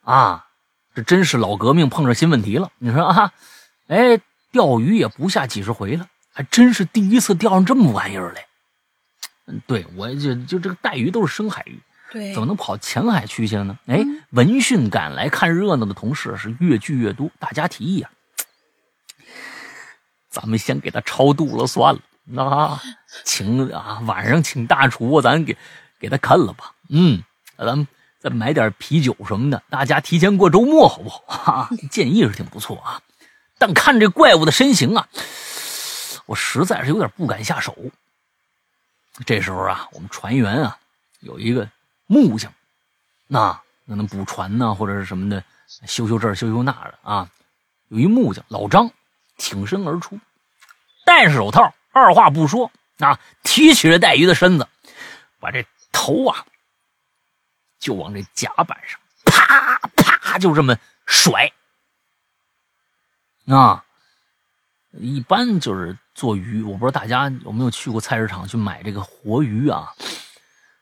啊，这真是老革命碰上新问题了。你说啊，哎，钓鱼也不下几十回了，还真是第一次钓上这么玩意儿来。嗯，对我就就这个带鱼都是深海鱼，对，怎么能跑浅海区去了呢？哎，闻讯赶来看热闹的同事是越聚越多，大家提议啊。咱们先给他超度了算了，啊，请啊晚上请大厨，咱给给他看了吧。嗯，咱们再买点啤酒什么的，大家提前过周末好不好？哈，建议是挺不错啊，但看这怪物的身形啊，我实在是有点不敢下手。这时候啊，我们船员啊有一个木匠，那可能补船呢或者是什么的，修修这修修那的啊，有一木匠老张。挺身而出，戴上手套，二话不说啊，提起了带鱼的身子，把这头啊就往这甲板上啪啪就这么甩啊！一般就是做鱼，我不知道大家有没有去过菜市场去买这个活鱼啊？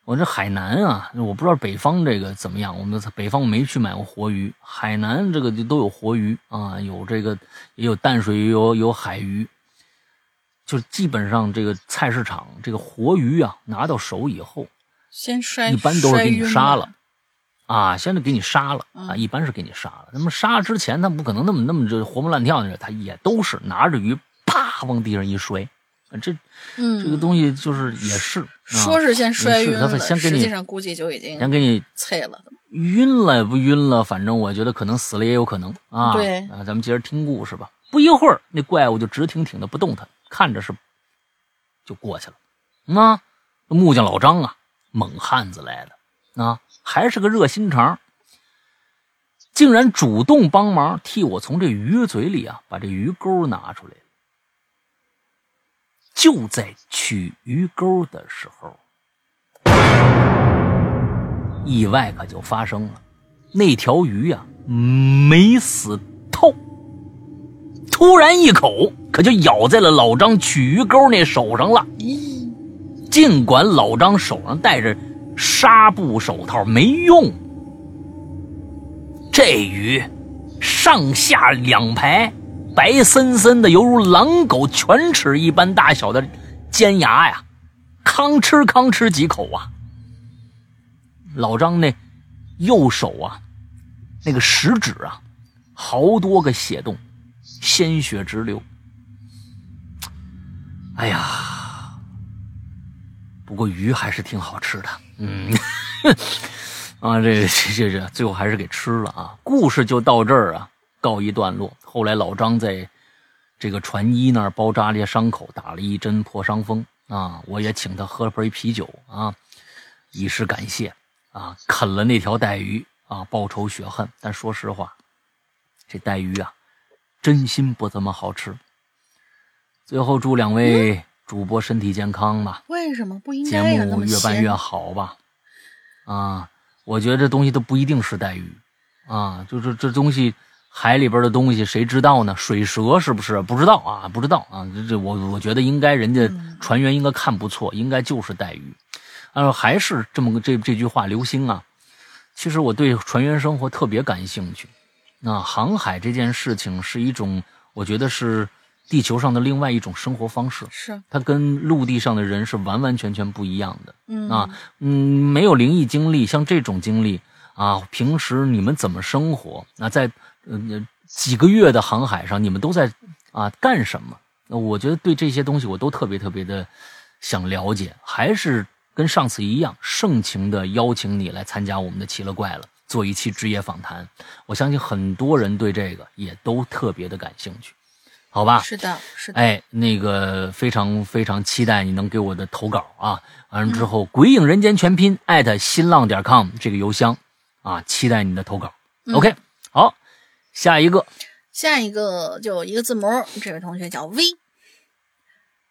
我这海南啊，我不知道北方这个怎么样。我们北方没去买过活鱼，海南这个就都有活鱼啊，有这个也有淡水鱼，有有海鱼。就基本上这个菜市场这个活鱼啊，拿到手以后，先摔，一般都是给你杀了啊，先是给你杀了啊，一般是给你杀了。那么杀之前，他不可能那么那么这活蹦乱跳的，他也都是拿着鱼啪往地上一摔这嗯，这个东西就是也是，啊说是先摔晕了，先给你实际上估计就已经先给你脆了。晕了不晕了，反正我觉得可能死了也有可能啊。对啊，咱们接着听故事吧。不一会儿，那怪物就直挺挺的不动弹，看着是就过去了。那木匠老张啊，猛汉子来的啊，还是个热心肠，竟然主动帮忙替我从这鱼嘴里啊把这鱼钩拿出来。就在取鱼钩的时候，意外可就发生了，那条鱼呀、没死透，突然一口可就咬在了老张取鱼钩那手上了。尽管老张手上戴着纱布手套没用，这鱼上下两排白森森的，犹如狼狗犬齿一般大小的尖牙呀，吭哧吭哧几口啊。老张那右手啊，那个食指啊，好多个血洞，鲜血直流。哎呀，不过鱼还是挺好吃的，嗯，啊，这这这，最后还是给吃了啊。故事就到这儿啊，告一段落。后来老张在这个船医那儿包扎了一下伤口，打了一针破伤风啊，我也请他喝了杯啤酒啊，以示感谢啊，啃了那条带鱼啊，报仇雪恨。但说实话，这带鱼啊，真心不怎么好吃。最后祝两位主播身体健康吧。为什么不应节该呀？那目越办越好吧。啊，我觉得这东西都不一定是带鱼啊，就是这东西海里边的东西谁知道呢？水蛇是不是？不知道啊，不知道啊。这这我我觉得应该人家嗯船员应该看不错，应该就是带鱼。啊，还是这么个这这句话流星啊。其实我对船员生活特别感兴趣。那航海这件事情是一种，我觉得是地球上的另外一种生活方式。是，它跟陆地上的人是完完全全不一样的嗯啊，嗯，没有灵异经历，像这种经历啊，平时你们怎么生活？那在呃几个月的航海上，你们都在啊干什么？那我觉得对这些东西我都特别特别的想了解，还是跟上次一样，盛情的邀请你来参加我们的奇了怪了，做一期职业访谈。我相信很多人对这个也都特别的感兴趣，好吧？是的，是的。哎，那个非常非常期待你能给我的投稿啊！完了之后，鬼影人间全拼艾特新浪点 com 这个邮箱啊，期待你的投稿。OK，好，下一个，下一个就一个字母，这位同学叫 V。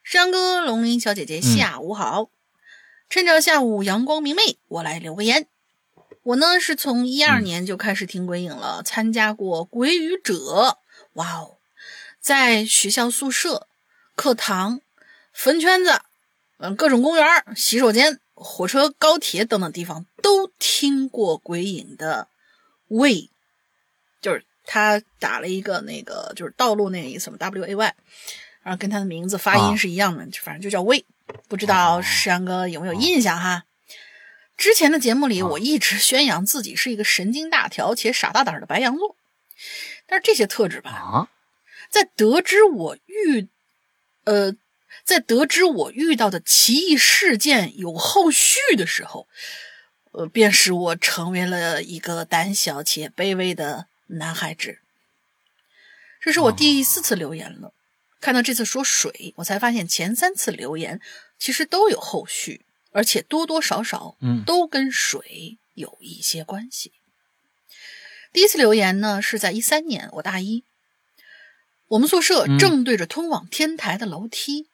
山哥、龙吟小姐姐，下午好。趁着下午阳光明媚，我来留个言。我呢是从一二年就开始听鬼影了，参加过鬼语者，哇哦，在学校宿舍、课堂、坟圈子，嗯，各种公园、洗手间、火车、高铁等等地方都听过鬼影的喂，就是他打了一个那个就是道路那个意思嘛，W A Y，然后跟他的名字发啊。音是一样的，就反正就叫喂。不知道山哥有没有印象哈？之前的节目里，啊我一直宣扬自己是一个神经大条且傻大胆的白羊座，但是这些特质吧，啊，在得知我遇，呃，在得知我遇到的奇异事件有后续的时候，呃，便使我成为了一个胆小且卑微的男孩子。这是我第四次留言了，看到这次说水，我才发现前三次留言其实都有后续，而且多多少少嗯都跟水有一些关系。第一次留言呢是在一三年，我大一，我们宿舍嗯正对着通往天台的楼梯，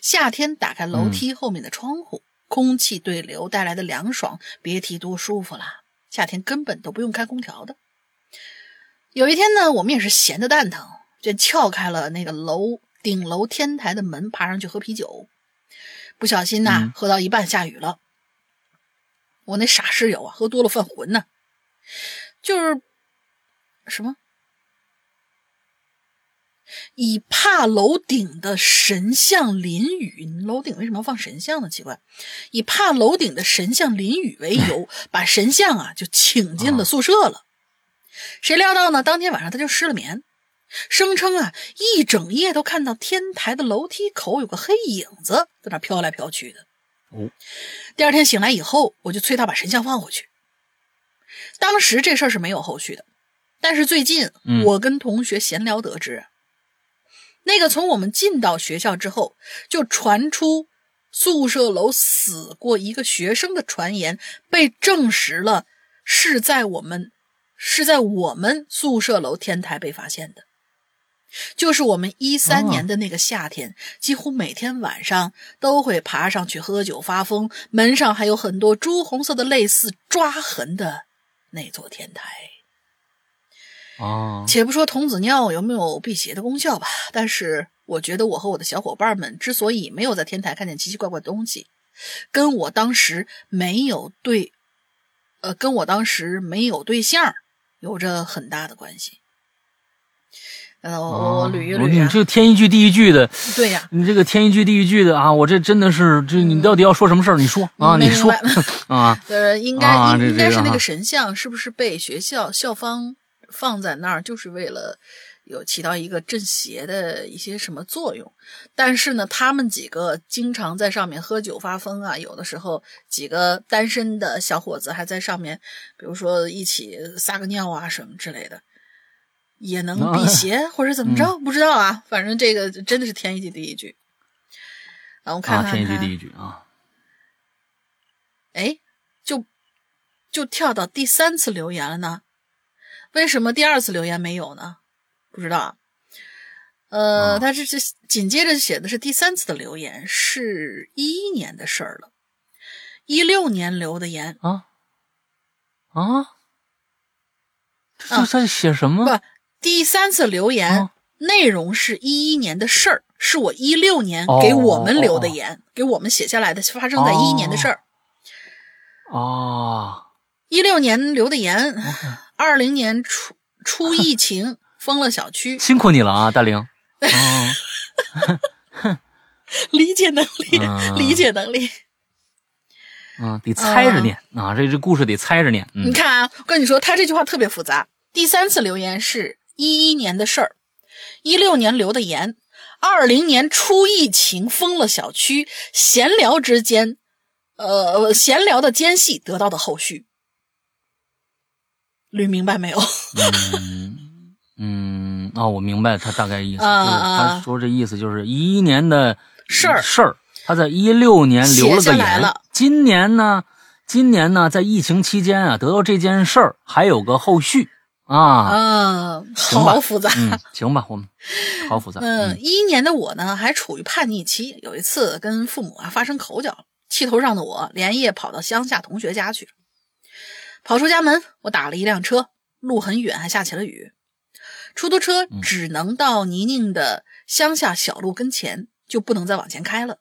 夏天打开楼梯后面的窗户，空气对流带来的凉爽，别提多舒服了。夏天根本都不用开空调的。有一天呢，我们也是闲得蛋疼，就撬开了那个楼顶楼天台的门，爬上去喝啤酒。不小心呐、嗯喝到一半下雨了。我那傻室友啊，喝多了犯浑呢，就是什么以怕楼顶的神像淋雨，楼顶为什么要放神像呢？奇怪，以怕楼顶的神像淋雨为 由，把神像啊就请进了宿舍了。谁料到呢？当天晚上他就失了眠。声称啊，一整夜都看到天台的楼梯口有个黑影子在那飘来飘去的。哦，第二天醒来以后，我就催他把神像放回去。当时这事儿是没有后续的，但是最近我跟同学闲聊得知，那个从我们进到学校之后就传出宿舍楼死过一个学生的传言，被证实了是在我们是在我们宿舍楼天台被发现的。就是我们一三年的那个夏天，几乎每天晚上都会爬上去喝酒发疯，门上还有很多朱红色的类似抓痕的那座天台。哦，且不说童子尿有没有辟邪的功效吧，但是我觉得我和我的小伙伴们之所以没有在天台看见奇奇怪怪的东西，跟我当时没有对，呃，跟我当时没有对象有着很大的关系。呃，我我捋一捋你这天一句地一句的，对呀，你这个天一句地一句的啊，我这真的是，这你到底要说什么事儿？你说啊，你说 啊，呃，应该应该是那个神像是不是被学校校方放在那儿，就是为了有起到一个镇邪的一些什么作用？但是呢，他们几个经常在上面喝酒发疯啊，有的时候几个单身的小伙子还在上面，比如说一起撒个尿啊什么之类的。也能辟邪，或者怎么着？不知道啊，反正这个真的是天一句地一句。啊，我看看，天一句地一句啊。哎，就就跳到第三次留言了呢？为什么第二次留言没有呢？不知道。呃，他这这紧接着写的是第三次的留言，是一一年的事儿了，一六年留的言啊啊，这在写什么？不。第三次留言内容是一一年的事儿，是我一六年给我们留的言，给我们写下来的，发生在一一年的事儿。哦，一六年留的言，二零年初出疫 情封了小区，辛苦你了啊，大玲。理解能力，理解能力。嗯，得猜着念啊，这这故事得猜着念。你看啊，我跟你说，他这句话特别复杂。第三次留言是。一一年的事儿，一六年留的言，二零年初疫情封了小区，闲聊之间，呃，闲聊的间隙得到的后续，捋明白没有？嗯嗯，哦，我明白他大概意思，就是他说这意思就是一一年的事儿事儿，他在一六年留了个言，今年呢，今年呢，在疫情期间啊，得到这件事儿还有个后续。啊，嗯，好复杂，行吧，我们好复杂。嗯，一一年的我呢，还处于叛逆期。有一次跟父母啊发生口角，气头上的我连夜跑到乡下同学家去了。跑出家门，我打了一辆车，路很远，还下起了雨。出租车只能到泥泞的乡下小路跟前，就不能再往前开了。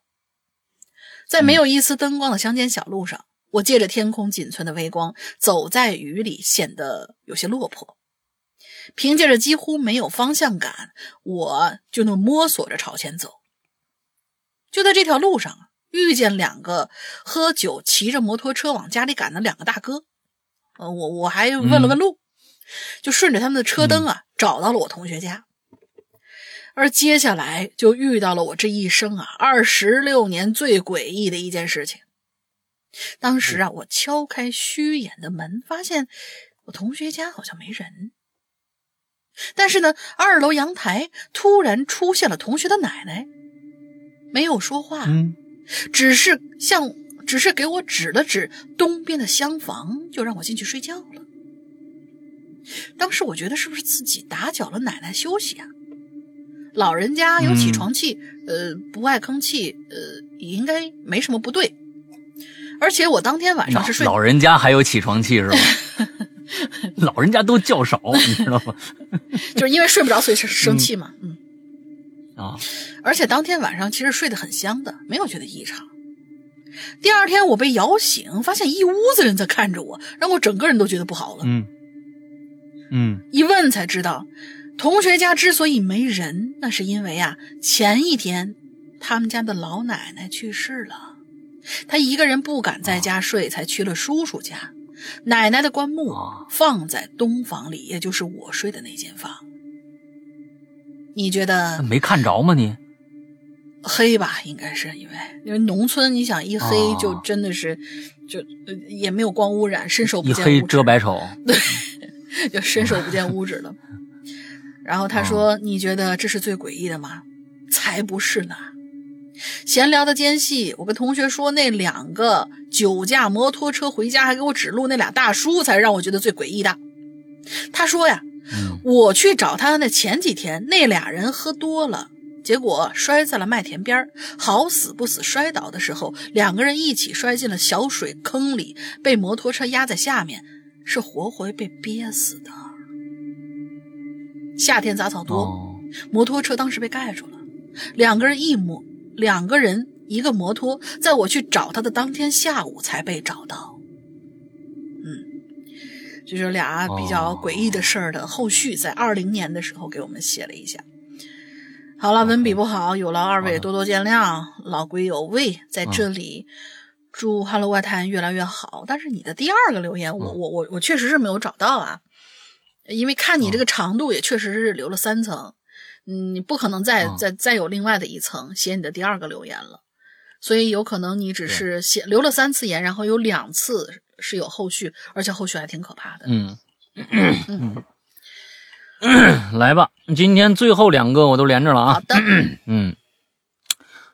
在没有一丝灯光的乡间小路上。我借着天空仅存的微光，走在雨里，显得有些落魄。凭借着几乎没有方向感，我就能摸索着朝前走。就在这条路上，遇见两个喝酒、骑着摩托车往家里赶的两个大哥。呃，我我还问了问路，就顺着他们的车灯啊，找到了我同学家。而接下来就遇到了我这一生啊二十六年最诡异的一件事情。当时啊，我敲开虚掩的门，发现我同学家好像没人。但是呢，二楼阳台突然出现了同学的奶奶，没有说话，只是向，只是给我指了指东边的厢房，就让我进去睡觉了。当时我觉得是不是自己打搅了奶奶休息啊？老人家有起床气，呃，不爱吭气，呃，也应该没什么不对。而且我当天晚上是睡老人家还有起床气是吧？老人家都较少，你知道吗？就是因为睡不着，所以生气嘛。嗯啊，而且当天晚上其实睡得很香的，没有觉得异常。第二天我被摇醒，发现一屋子人在看着我，让我整个人都觉得不好了。嗯嗯，一问才知道，同学家之所以没人，那是因为啊，前一天他们家的老奶奶去世了。他一个人不敢在家睡，才去了叔叔家。奶奶的棺木放在东房里，也就是我睡的那间房。你觉得没看着吗？你黑吧？应该是因为因为农村，你想一黑就真的是就也没有光污染，伸手不见一黑遮百丑，对，就伸手不见五指了。然后他说：“你觉得这是最诡异的吗？才不是呢。”闲聊的间隙，我跟同学说，那两个酒驾摩托车回家还给我指路那俩大叔，才让我觉得最诡异的。他说呀，我去找他那前几天，那俩人喝多了，结果摔在了麦田边好死不死摔倒的时候，两个人一起摔进了小水坑里，被摩托车压在下面，是活活被憋死的。夏天杂草多，摩托车当时被盖住了，两个人一摩。两个人一个摩托，在我去找他的当天下午才被找到。嗯，就是俩比较诡异的事儿的后续，在二零年的时候给我们写了一下。好了，文笔不好，有劳二位多多见谅。老龟有味在这里祝《Hello 外滩》越来越好。但是你的第二个留言，我我我我确实是没有找到啊，因为看你这个长度，也确实是留了三层。嗯，你不可能再再再有另外的一层写你的第二个留言了，所以有可能你只是写留了三次言，然后有两次是有后续，而且后续还挺可怕的。嗯嗯，来吧，今天最后两个我都连着了啊。好的，嗯，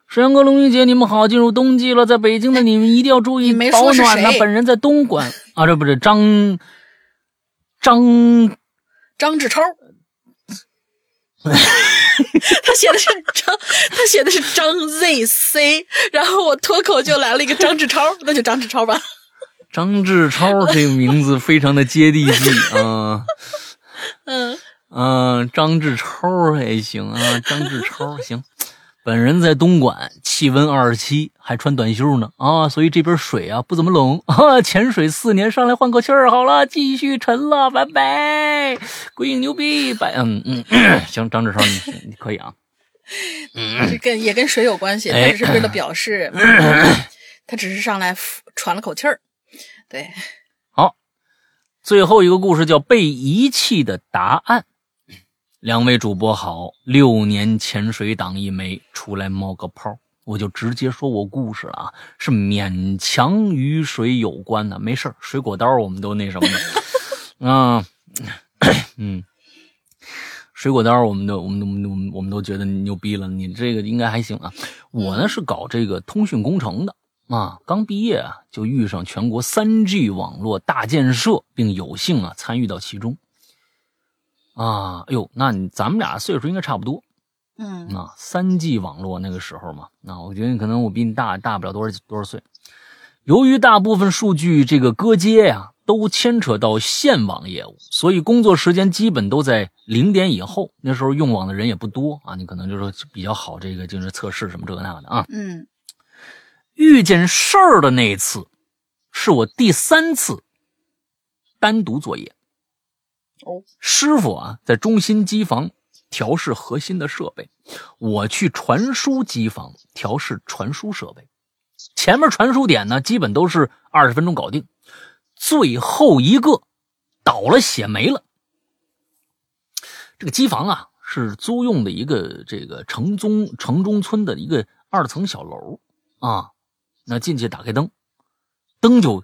沈阳哥、龙云姐，你们好，进入冬季了，在北京的你们一定要注意保暖呐。本人在东莞 啊，这不是张张张志超。他写的是张，他写的是张 ZC，然后我脱口就来了一个张志超，那就张志超吧。张志超这个名字非常的接地气啊。嗯嗯，张志超还行啊，张志超 行。本人在东莞，气温二十七，还穿短袖呢啊，所以这边水啊不怎么冷啊。潜水四年，上来换口气儿，好了，继续沉了，拜拜。鬼影牛逼，拜嗯嗯，行，张志超你你可以啊。这跟也跟水有关系，他只是为了 表示，他只是上来喘了口气儿。对，好，最后一个故事叫被遗弃的答案。两位主播好，六年潜水党一枚，出来冒个泡，我就直接说我故事了啊，是勉强与水有关的，没事水果刀我们都那什么的，啊，嗯，水果刀我们都我们都我们我们都觉得牛逼了，你这个应该还行啊。我呢是搞这个通讯工程的啊，刚毕业啊就遇上全国三 G 网络大建设，并有幸啊参与到其中。啊，哎呦，那你咱们俩岁数应该差不多，嗯，那三 G 网络那个时候嘛，那我觉得可能我比你大大不了多少多少岁。由于大部分数据这个割接呀，都牵扯到线网业务，所以工作时间基本都在零点以后。那时候用网的人也不多啊，你可能就是比较好这个就是测试什么这个那个的啊。嗯，遇见事儿的那次，是我第三次单独作业。师傅啊，在中心机房调试核心的设备，我去传输机房调试传输设备。前面传输点呢，基本都是二十分钟搞定，最后一个倒了血没了。这个机房啊，是租用的一个这个城中城中村的一个二层小楼啊。那进去打开灯，灯就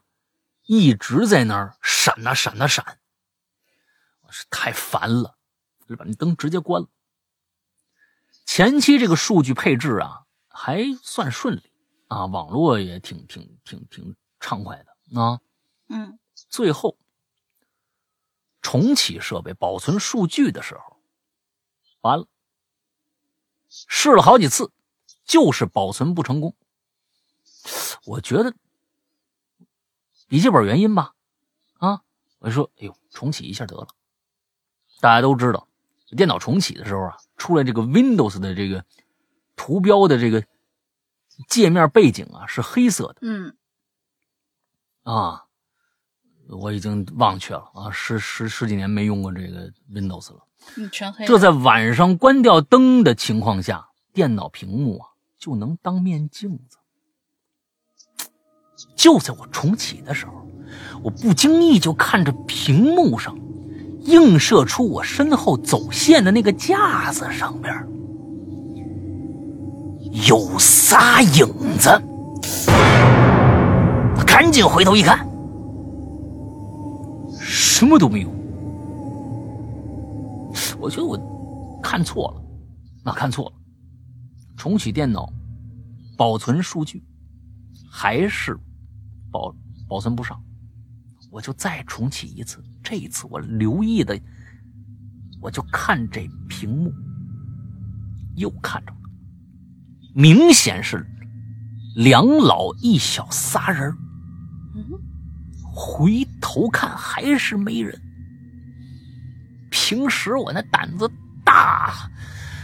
一直在那儿闪呐闪呐闪。是太烦了，就把那灯直接关了。前期这个数据配置啊还算顺利啊，网络也挺挺挺挺畅快的啊。嗯，最后重启设备保存数据的时候，完了，试了好几次，就是保存不成功。我觉得笔记本原因吧，啊，我就说，哎呦，重启一下得了。大家都知道，电脑重启的时候啊，出来这个 Windows 的这个图标的这个界面背景啊是黑色的。嗯，啊，我已经忘却了啊，十十十几年没用过这个 Windows 了。嗯，全黑。这在晚上关掉灯的情况下，电脑屏幕啊就能当面镜子。就在我重启的时候，我不经意就看着屏幕上。映射出我身后走线的那个架子上边有仨影子。赶紧回头一看，什么都没有。我觉得我看错了，那看错了。重启电脑，保存数据，还是保保存不上。我就再重启一次，这一次我留意的，我就看这屏幕，又看着了，明显是两老一小仨人回头看还是没人。平时我那胆子大，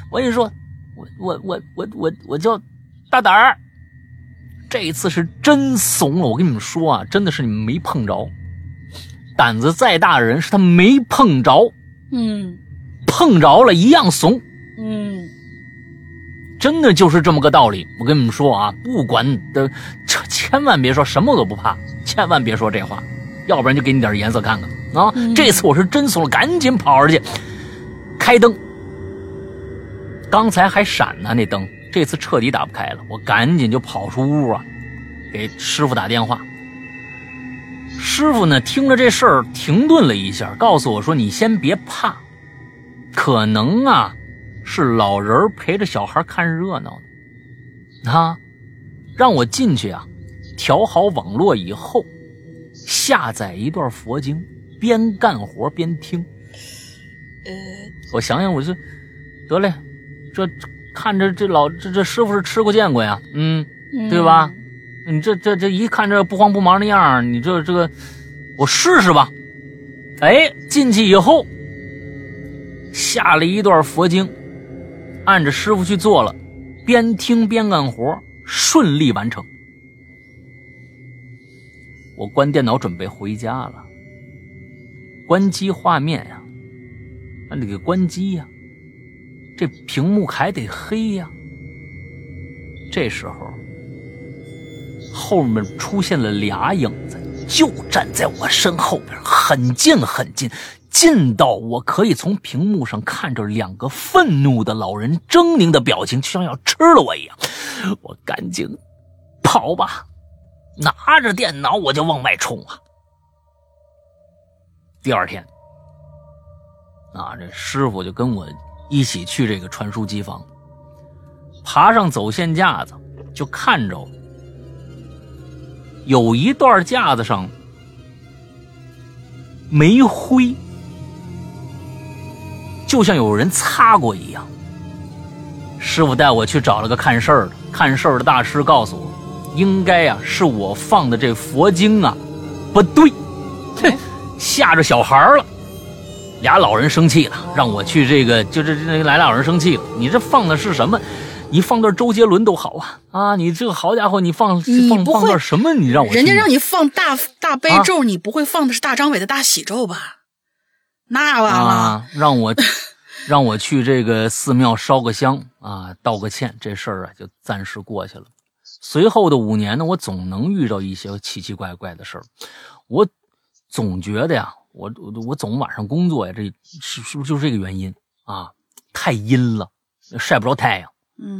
我跟你说，我我我我我我叫大胆儿，这一次是真怂了。我跟你们说啊，真的是你们没碰着。胆子再大的人，是他没碰着，嗯，碰着了一样怂，嗯，真的就是这么个道理。我跟你们说啊，不管的，千万别说什么都不怕，千万别说这话，要不然就给你点颜色看看啊。这次我是真怂了，赶紧跑出去开灯。刚才还闪呢那灯，这次彻底打不开了，我赶紧就跑出屋啊，给师傅打电话。师傅呢？听着这事儿，停顿了一下，告诉我说：“你先别怕，可能啊是老人陪着小孩看热闹呢。啊，让我进去啊，调好网络以后，下载一段佛经，边干活边听。呃，我想想，我就得嘞，这看着这老这这师傅是吃过见过呀，嗯，对吧？”你这这这一看这不慌不忙的样你这这个，我试试吧。哎，进去以后下了一段佛经，按着师傅去做了，边听边干活，顺利完成。我关电脑准备回家了，关机画面呀，那得给关机呀，这屏幕还得黑呀。这时候。后面出现了俩影子，就站在我身后边，很近很近，近到我可以从屏幕上看着两个愤怒的老人狰狞的表情，就像要吃了我一样。我赶紧跑吧，拿着电脑我就往外冲啊！第二天，啊，这师傅就跟我一起去这个传输机房，爬上走线架子，就看着。有一段架子上煤灰，就像有人擦过一样。师傅带我去找了个看事儿的，看事儿的大师告诉我，应该呀是我放的这佛经啊不对，哼，吓着小孩了。俩老人生气了，让我去这个，就这这来俩老人生气了，你这放的是什么？你放段周杰伦都好啊啊！你这个好家伙，你放放放段什么？你让我人家让你放大大悲咒，你不会放的是大张伟的大喜咒吧？那完了，让我 让我去这个寺庙烧个香啊，道个歉，这事儿啊就暂时过去了。随后的五年呢，我总能遇到一些奇奇怪怪的事儿，我总觉得呀，我我我总晚上工作呀，这是是不是就是这个原因啊？太阴了，晒不着太阳。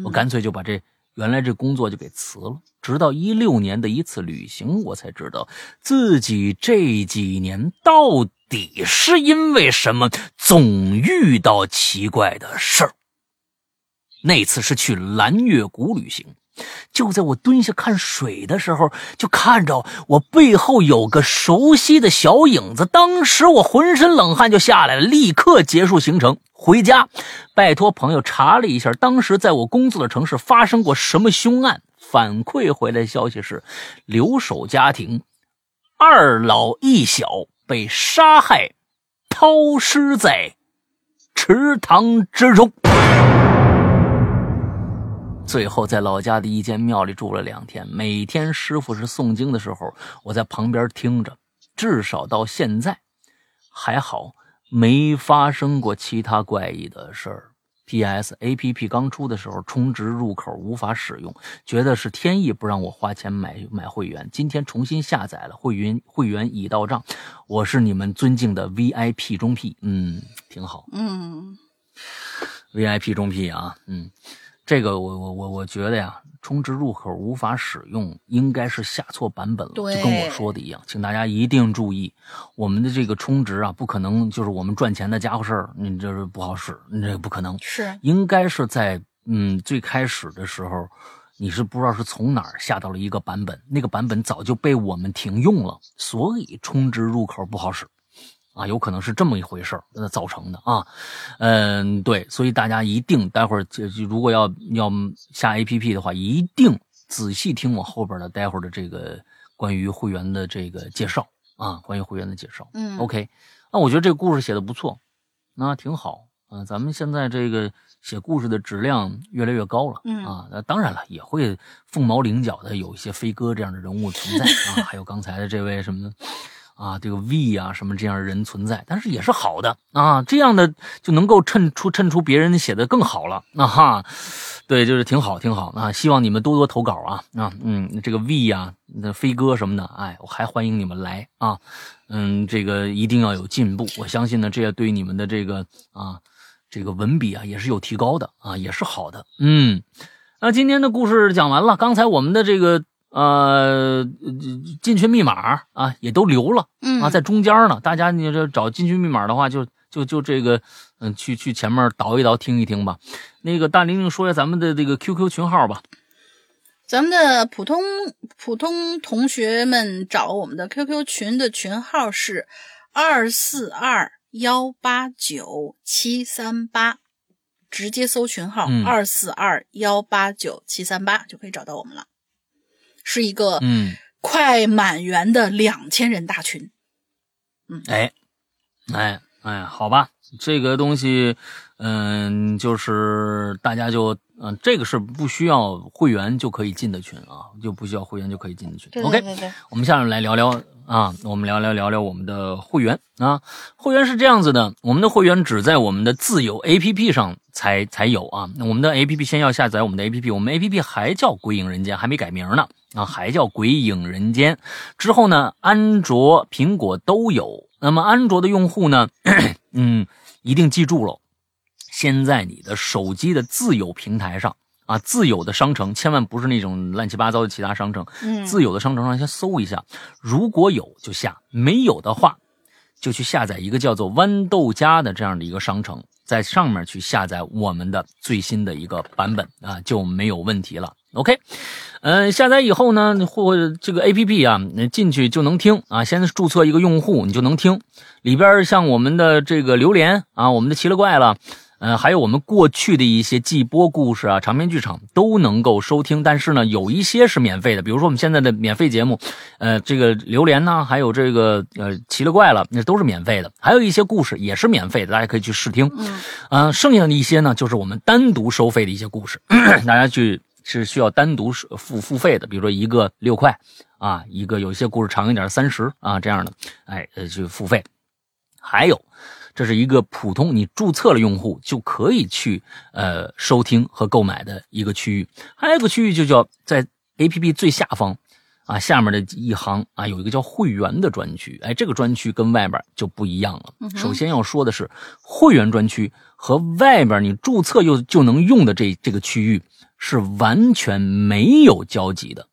我干脆就把这原来这工作就给辞了。直到一六年的一次旅行，我才知道自己这几年到底是因为什么总遇到奇怪的事儿。那次是去蓝月谷旅行。就在我蹲下看水的时候，就看着我背后有个熟悉的小影子。当时我浑身冷汗就下来了，立刻结束行程回家，拜托朋友查了一下，当时在我工作的城市发生过什么凶案。反馈回来消息是，留守家庭二老一小被杀害，抛尸在池塘之中。最后，在老家的一间庙里住了两天。每天师傅是诵经的时候，我在旁边听着。至少到现在，还好没发生过其他怪异的事儿。P.S. A P P 刚出的时候充值入口无法使用，觉得是天意不让我花钱买买会员。今天重新下载了会员，会员已到账。我是你们尊敬的 V I P 中 P，嗯，挺好。嗯，V I P 中 P 啊，嗯，这个我我我我觉得呀。充值入口无法使用，应该是下错版本了，就跟我说的一样，请大家一定注意，我们的这个充值啊，不可能就是我们赚钱的家伙事儿，你这是不好使，你这不可能，是。应该是在嗯最开始的时候，你是不知道是从哪儿下到了一个版本，那个版本早就被我们停用了，所以充值入口不好使。啊，有可能是这么一回事儿造成的啊，嗯，对，所以大家一定待会儿就如果要要下 A P P 的话，一定仔细听我后边的待会儿的这个关于会员的这个介绍啊，关于会员的介绍。嗯，OK，那我觉得这个故事写的不错，那挺好啊。咱们现在这个写故事的质量越来越高了，嗯啊，那当然了，也会凤毛麟角的有一些飞哥这样的人物存在 啊，还有刚才的这位什么。啊，这个 V 啊，什么这样人存在，但是也是好的啊，这样的就能够衬出衬出别人写的更好了啊哈，对，就是挺好挺好啊，希望你们多多投稿啊啊嗯，这个 V 啊，那飞哥什么的，哎，我还欢迎你们来啊，嗯，这个一定要有进步，我相信呢，这也对你们的这个啊这个文笔啊也是有提高的啊，也是好的，嗯，那今天的故事讲完了，刚才我们的这个。呃，进群密码啊，也都留了，啊，在中间呢。大家你这找进群密码的话，就就就这个，嗯，去去前面倒一倒，听一听吧。那个大玲玲说一下咱们的这个 QQ 群号吧。咱们的普通普通同学们找我们的 QQ 群的群号是二四二幺八九七三八，直接搜群号二四二幺八九七三八就可以找到我们了。是一个嗯。快满员的两千人大群，嗯。哎哎哎，好吧，这个东西嗯就是大家就嗯这个是不需要会员就可以进的群啊，就不需要会员就可以进的群。OK，我们下面来聊聊啊，我们聊聊聊聊我们的会员啊，会员是这样子的，我们的会员只在我们的自有 APP 上才才有啊，我们的 APP 先要下载我们的 APP，我们 APP 还叫鬼影人间，还没改名呢。啊，还叫《鬼影人间》。之后呢，安卓、苹果都有。那么，安卓的用户呢，嗯，一定记住了，先在你的手机的自有平台上啊，自有的商城，千万不是那种乱七八糟的其他商城。嗯，自有的商城上先搜一下，如果有就下，没有的话，就去下载一个叫做豌豆荚的这样的一个商城，在上面去下载我们的最新的一个版本啊，就没有问题了。OK，嗯，下载以后呢，或这个 APP 啊，进去就能听啊。先注册一个用户，你就能听里边像我们的这个榴莲啊，我们的奇了怪了，嗯，还有我们过去的一些季播故事啊、长篇剧场都能够收听。但是呢，有一些是免费的，比如说我们现在的免费节目，呃，这个榴莲呢，还有这个呃奇了怪了，那都是免费的。还有一些故事也是免费的，大家可以去试听。嗯，啊，剩下的一些呢，就是我们单独收费的一些故事，大家去。是需要单独付付费的，比如说一个六块啊，一个有一些故事长一点三十啊这样的，哎呃去付费。还有，这是一个普通你注册了用户就可以去呃收听和购买的一个区域。还有一个区域就叫在 APP 最下方啊下面的一行啊有一个叫会员的专区，哎这个专区跟外边就不一样了。首先要说的是会员专区和外边你注册又就能用的这这个区域。是完全没有交集的，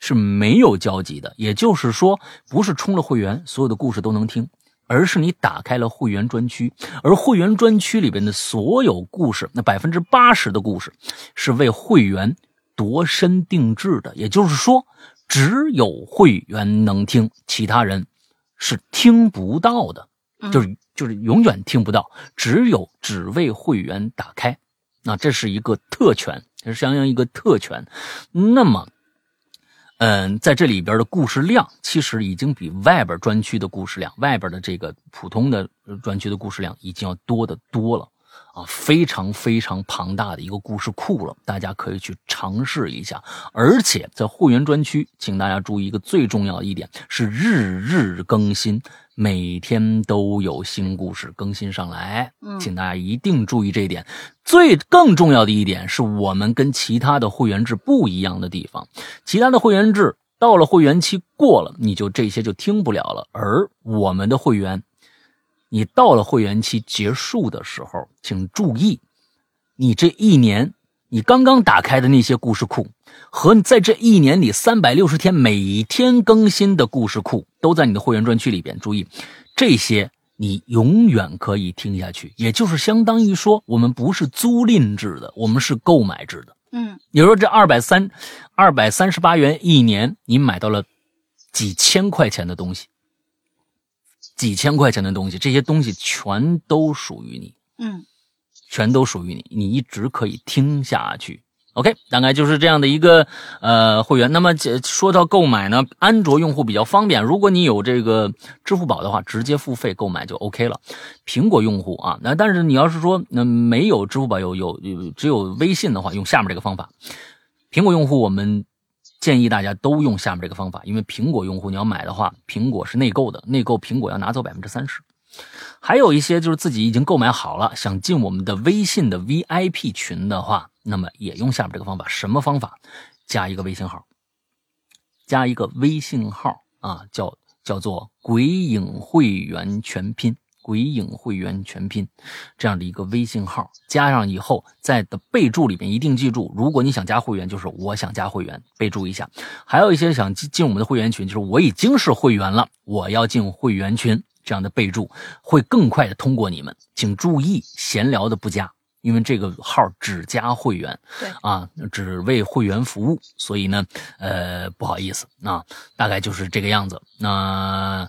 是没有交集的。也就是说，不是充了会员，所有的故事都能听，而是你打开了会员专区，而会员专区里边的所有故事，那百分之八十的故事是为会员度身定制的。也就是说，只有会员能听，其他人是听不到的，就是就是永远听不到，只有只为会员打开。那这是一个特权，这是相应一个特权。那么，嗯，在这里边的故事量其实已经比外边专区的故事量，外边的这个普通的专区的故事量已经要多得多了。啊，非常非常庞大的一个故事库了，大家可以去尝试一下。而且在会员专区，请大家注意一个最重要的一点是日日更新，每天都有新故事更新上来，请大家一定注意这一点。最更重要的一点是我们跟其他的会员制不一样的地方，其他的会员制到了会员期过了，你就这些就听不了了，而我们的会员。你到了会员期结束的时候，请注意，你这一年你刚刚打开的那些故事库，和在这一年里三百六十天每天更新的故事库，都在你的会员专区里边。注意，这些你永远可以听下去。也就是相当于说，我们不是租赁制的，我们是购买制的。嗯，也就是说，这二百三二百三十八元一年，你买到了几千块钱的东西。几千块钱的东西，这些东西全都属于你，嗯，全都属于你，你一直可以听下去。OK，大概就是这样的一个呃会员。那么说到购买呢，安卓用户比较方便，如果你有这个支付宝的话，直接付费购买就 OK 了。苹果用户啊，那但是你要是说那没有支付宝有有有只有微信的话，用下面这个方法。苹果用户我们。建议大家都用下面这个方法，因为苹果用户你要买的话，苹果是内购的，内购苹果要拿走百分之三十。还有一些就是自己已经购买好了，想进我们的微信的 VIP 群的话，那么也用下面这个方法。什么方法？加一个微信号，加一个微信号啊，叫叫做“鬼影会员全拼”。鬼影会员全拼，这样的一个微信号加上以后，在的备注里面一定记住，如果你想加会员，就是我想加会员，备注一下。还有一些想进进我们的会员群，就是我已经是会员了，我要进会员群，这样的备注会更快的通过你们。请注意，闲聊的不加，因为这个号只加会员，对啊，只为会员服务，所以呢，呃，不好意思啊，大概就是这个样子。那。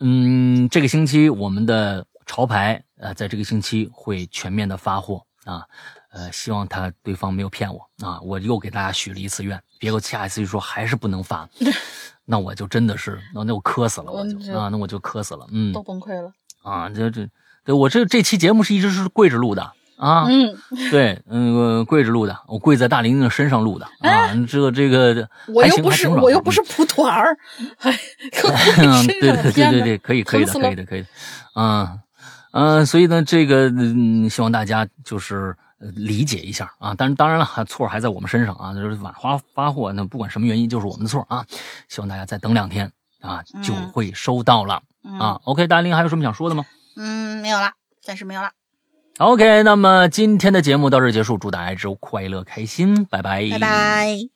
嗯，这个星期我们的潮牌呃，在这个星期会全面的发货啊，呃，希望他对方没有骗我啊，我又给大家许了一次愿，别给我下一次就说还是不能发，那我就真的是那那我磕死了，我就啊，那我就磕死了，嗯，都崩溃了啊，这这对我这这期节目是一直是跪着录的。啊，嗯，对，嗯，跪着录的，我跪在大玲玲身上录的啊，这个这个，我又不是我又不是蒲团儿，哎，对对对对对，可以可以的，可以的，可以的，啊，嗯，所以呢，这个嗯，希望大家就是理解一下啊，但是当然了，错还在我们身上啊，就是晚发发货，那不管什么原因，就是我们的错啊，希望大家再等两天啊，就会收到了啊。OK，大玲还有什么想说的吗？嗯，没有了，暂时没有了。OK，那么今天的节目到这结束，祝大家一周快乐开心，拜拜，拜拜。